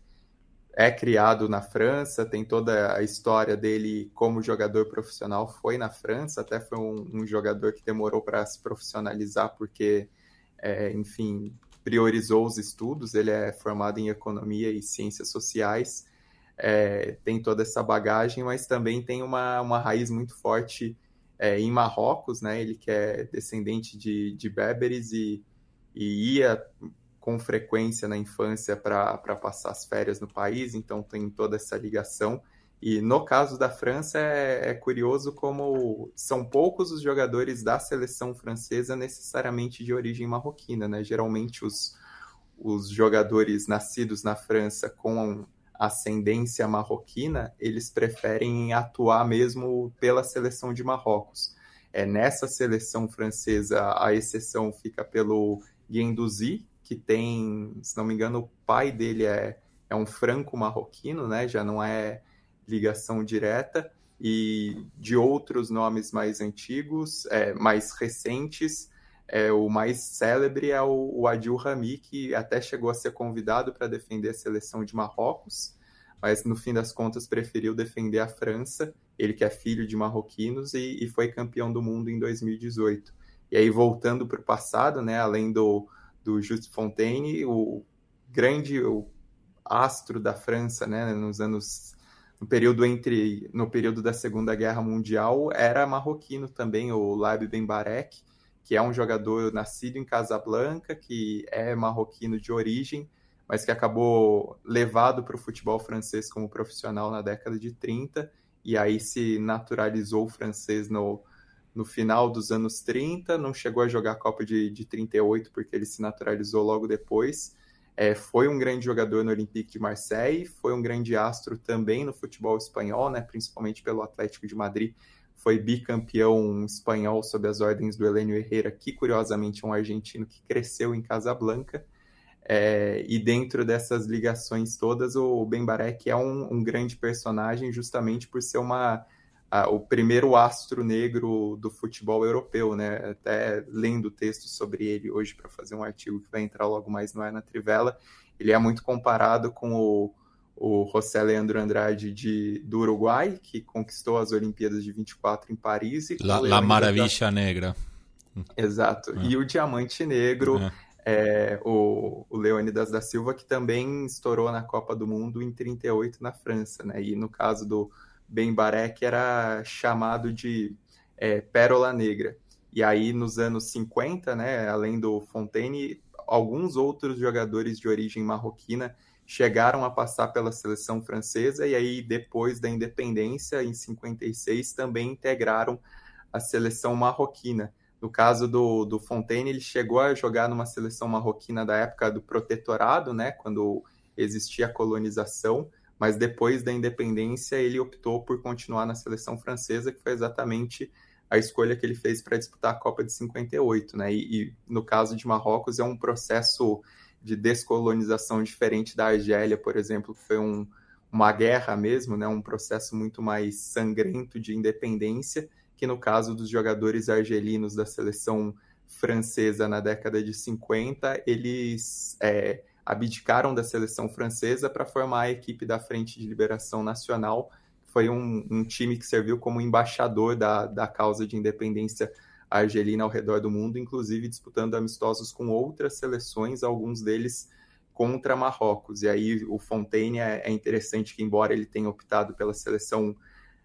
D: é criado na França, tem toda a história dele como jogador profissional, foi na França, até foi um, um jogador que demorou para se profissionalizar porque é, enfim, priorizou os estudos, ele é formado em economia e ciências sociais, é, tem toda essa bagagem, mas também tem uma, uma raiz muito forte é, em Marrocos, né? Ele que é descendente de, de Berberes e, e ia com frequência na infância para passar as férias no país, então tem toda essa ligação. E no caso da França é, é, curioso como são poucos os jogadores da seleção francesa necessariamente de origem marroquina, né? Geralmente os, os jogadores nascidos na França com ascendência marroquina, eles preferem atuar mesmo pela seleção de Marrocos. É, nessa seleção francesa, a exceção fica pelo Guendouzi, que tem, se não me engano, o pai dele é, é um franco-marroquino, né? Já não é ligação direta, e de outros nomes mais antigos, é, mais recentes, é, o mais célebre é o, o Adil Rami, que até chegou a ser convidado para defender a seleção de Marrocos, mas no fim das contas preferiu defender a França, ele que é filho de marroquinos e, e foi campeão do mundo em 2018. E aí, voltando para o passado, né, além do, do Just Fontaine, o grande o astro da França né, nos anos no período entre no período da Segunda Guerra Mundial era marroquino também o Laib Ben Barek, que é um jogador nascido em Casablanca, que é marroquino de origem, mas que acabou levado para o futebol francês como profissional na década de 30 e aí se naturalizou francês no, no final dos anos 30, não chegou a jogar a Copa de, de 38 porque ele se naturalizou logo depois, é, foi um grande jogador no Olympique de Marseille, foi um grande astro também no futebol espanhol, né, principalmente pelo Atlético de Madrid. Foi bicampeão espanhol sob as ordens do Helênio Herrera, que curiosamente é um argentino que cresceu em Casablanca. É, e dentro dessas ligações todas, o Ben Barek é um, um grande personagem justamente por ser uma a, o primeiro astro negro do futebol europeu, né? Até lendo texto sobre ele hoje para fazer um artigo que vai entrar logo mais no ar na Trivela, ele é muito comparado com o, o José Leandro Andrade de, do Uruguai, que conquistou as Olimpíadas de 24 em Paris. E
F: La, La Maravilha da... Negra.
D: Exato. É. E o Diamante Negro, é. É, o, o Leônidas da Silva, que também estourou na Copa do Mundo em 38 na França, né? E no caso do Ben Barek era chamado de é, Pérola Negra. E aí, nos anos 50, né, além do Fontaine, alguns outros jogadores de origem marroquina chegaram a passar pela seleção francesa e aí, depois da independência, em 56, também integraram a seleção marroquina. No caso do, do Fontaine, ele chegou a jogar numa seleção marroquina da época do protetorado, né, quando existia a colonização, mas depois da independência ele optou por continuar na seleção francesa, que foi exatamente a escolha que ele fez para disputar a Copa de 58, né? E, e, no caso de Marrocos é um processo de descolonização diferente da Argélia, por exemplo, que foi um, uma guerra mesmo, né? Um processo muito mais sangrento de independência, que no caso dos jogadores argelinos da seleção francesa na década de 50, eles é, abdicaram da seleção francesa para formar a equipe da Frente de Liberação Nacional. Foi um, um time que serviu como embaixador da, da causa de independência argelina ao redor do mundo, inclusive disputando amistosos com outras seleções, alguns deles contra Marrocos. E aí o Fontaine é, é interessante que, embora ele tenha optado pela seleção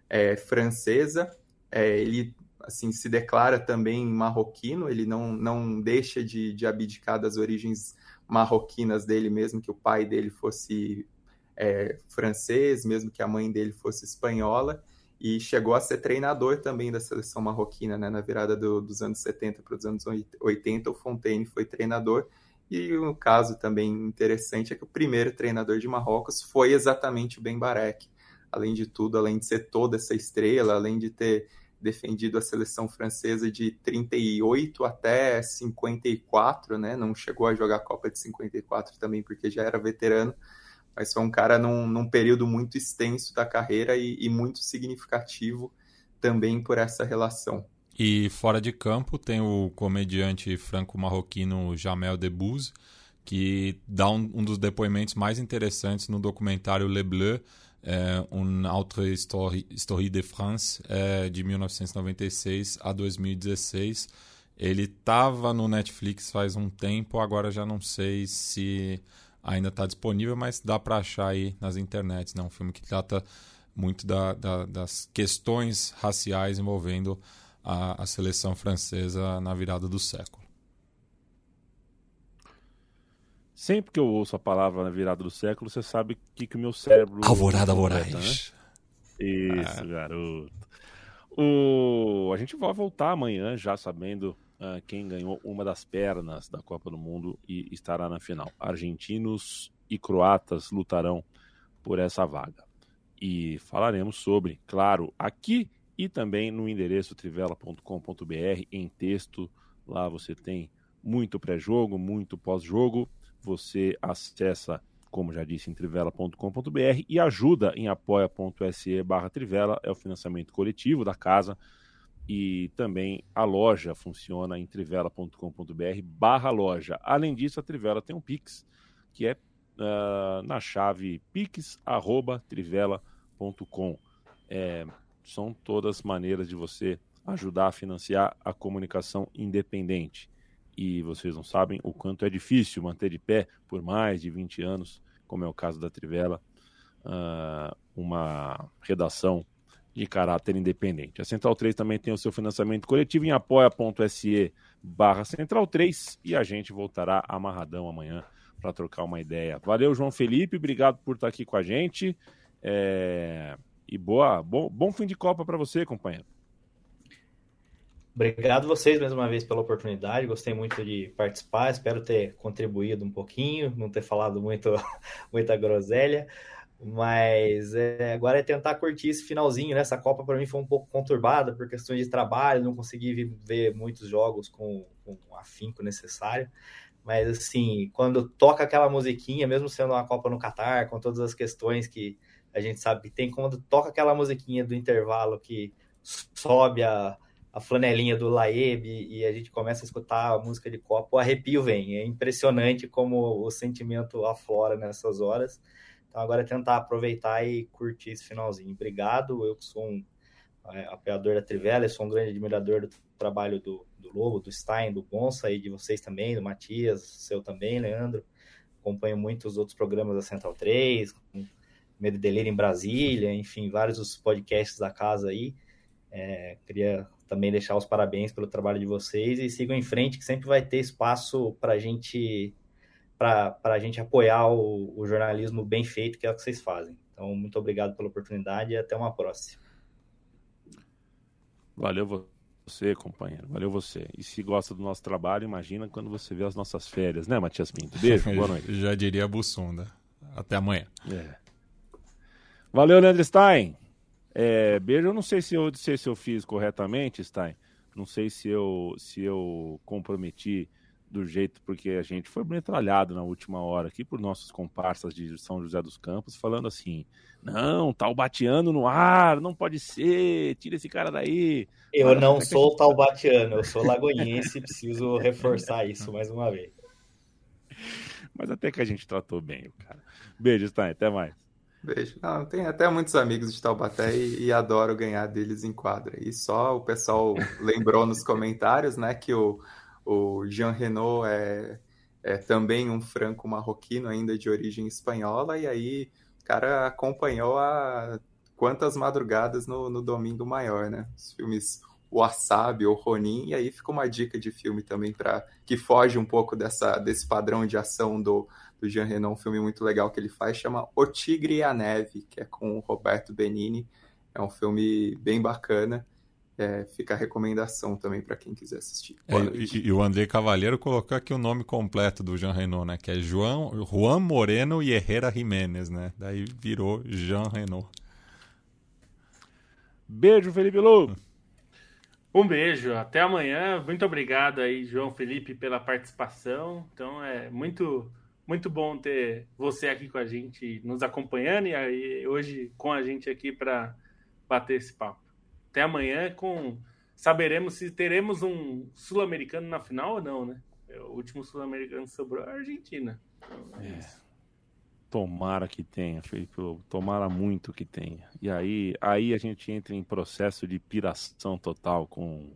D: é, francesa, é, ele assim se declara também marroquino, ele não, não deixa de, de abdicar das origens marroquinas dele, mesmo que o pai dele fosse é, francês, mesmo que a mãe dele fosse espanhola, e chegou a ser treinador também da seleção marroquina, né? Na virada do, dos anos 70 para os anos 80, o Fontaine foi treinador. E um caso também interessante é que o primeiro treinador de Marrocos foi exatamente o Ben Barek. Além de tudo, além de ser toda essa estrela, além de ter defendido a seleção francesa de 38 até 54, né? Não chegou a jogar a Copa de 54 também, porque já era veterano, mas foi um cara num, num período muito extenso da carreira e, e, muito significativo também por essa relação.
F: E fora de campo tem o comediante franco-marroquino Jamel Debbouze, que dá um, um dos depoimentos mais interessantes no documentário Le Bleu, é, Une autre histoire, histoire de France, é, de 1996 a 2016. Ele estava no Netflix faz um tempo, agora já não sei se ainda está disponível, mas dá para achar aí nas internets. Né? Um filme que trata muito da, da, das questões raciais envolvendo a, a seleção francesa na virada do século.
C: Sempre que eu ouço a palavra na virada do século, você sabe o que, que o meu cérebro.
F: Alvorada Moraes.
C: Né? Isso, ah. garoto. O... A gente vai voltar amanhã já sabendo uh, quem ganhou uma das pernas da Copa do Mundo e estará na final. Argentinos e croatas lutarão por essa vaga. E falaremos sobre, claro, aqui e também no endereço trivela.com.br em texto. Lá você tem muito pré-jogo, muito pós-jogo você acessa, como já disse, em trivela.com.br e ajuda em apoia.se barra Trivela, é o financiamento coletivo da casa. E também a loja funciona em trivela.com.br barra loja. Além disso, a Trivela tem um Pix, que é uh, na chave pix.trivela.com. É, são todas maneiras de você ajudar a financiar a comunicação independente e vocês não sabem o quanto é difícil manter de pé por mais de 20 anos, como é o caso da Trivela, uh, uma redação de caráter independente. A Central 3 também tem o seu financiamento coletivo em apoia.se barra Central 3 e a gente voltará amarradão amanhã para trocar uma ideia. Valeu, João Felipe, obrigado por estar aqui com a gente. É... E boa, bom, bom fim de Copa para você, companheiro.
G: Obrigado vocês mais uma vez pela oportunidade. Gostei muito de participar. Espero ter contribuído um pouquinho, não ter falado muito, muita groselha. Mas é, agora é tentar curtir esse finalzinho. Né? Essa Copa para mim foi um pouco conturbada por questões de trabalho, não consegui ver muitos jogos com, com o afinco necessário. Mas assim, quando toca aquela musiquinha, mesmo sendo uma Copa no Catar, com todas as questões que a gente sabe que tem, quando toca aquela musiquinha do intervalo que sobe a, a flanelinha do Laeb e a gente começa a escutar a música de copo, o arrepio vem. É impressionante como o sentimento aflora nessas horas. Então agora é tentar aproveitar e curtir esse finalzinho. Obrigado, eu que sou um é, apoiador da Trivela, sou um grande admirador do trabalho do, do Lobo, do Stein, do Bonsa e de vocês também, do Matias, seu também, Leandro. Acompanho muitos outros programas da Central 3,
H: Medo e Delírio em Brasília, enfim, vários dos podcasts da casa aí. É, queria também deixar os parabéns pelo trabalho de vocês e sigam em frente, que sempre vai ter espaço para a gente para a gente apoiar o, o, jornalismo bem feito, que é o que vocês fazem. Então, muito obrigado pela oportunidade e até uma próxima.
C: Valeu você, companheiro. Valeu você. E se gosta do nosso trabalho, imagina quando você vê as nossas férias, né, Matias Pinto? Beijo, boa noite.
F: Já diria Bussunda. Até amanhã.
C: É. Valeu, Leandro Stein. É, beijo, eu não sei se eu, sei se eu fiz corretamente, Stein. Não sei se eu, se eu comprometi do jeito, porque a gente foi metralhado na última hora aqui por nossos comparsas de São José dos Campos, falando assim: não, o bateando no ar, não pode ser, tira esse cara daí.
H: Eu Mas, não sou gente... taubatiano, eu sou lagoinhense, preciso reforçar isso mais uma vez.
C: Mas até que a gente tratou bem o cara. Beijo, Stein, até mais.
D: Beijo. Não, tem até muitos amigos de Taubaté e, e, adoro ganhar deles em quadra. E só o pessoal lembrou nos comentários, né, que o, o Jean Renault é, é também um franco-marroquino ainda de origem espanhola, e aí o cara acompanhou a quantas madrugadas no, no Domingo Maior, né? Os filmes Wasabi ou Ronin, e aí fica uma dica de filme também para que foge um pouco dessa, desse padrão de ação do, do Jean Renault, um filme muito legal que ele faz, chama O Tigre e a Neve, que é com o Roberto Benini. É um filme bem bacana. É, fica a recomendação também para quem quiser assistir.
F: É, e, e, o André Cavalheiro colocou aqui o nome completo do Jean Renault, né? Que é João, Juan Moreno e Herrera Jiménez, né? Daí virou Jean Renault.
C: Beijo, Felipe Lu.
E: Um beijo, até amanhã. Muito obrigado aí, João Felipe, pela participação. Então é muito muito bom ter você aqui com a gente, nos acompanhando e aí hoje com a gente aqui para bater esse papo. Até amanhã com saberemos se teremos um sul-americano na final ou não, né? O último sul-americano sobrou a Argentina. Então, é.
C: Tomara que tenha, Felipe. Tomara muito que tenha. E aí, aí a gente entra em processo de piração total com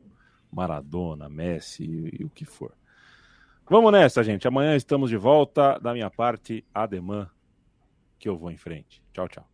C: Maradona, Messi e, e o que for. Vamos nessa, gente. Amanhã estamos de volta. Da minha parte, ademã, que eu vou em frente. Tchau, tchau.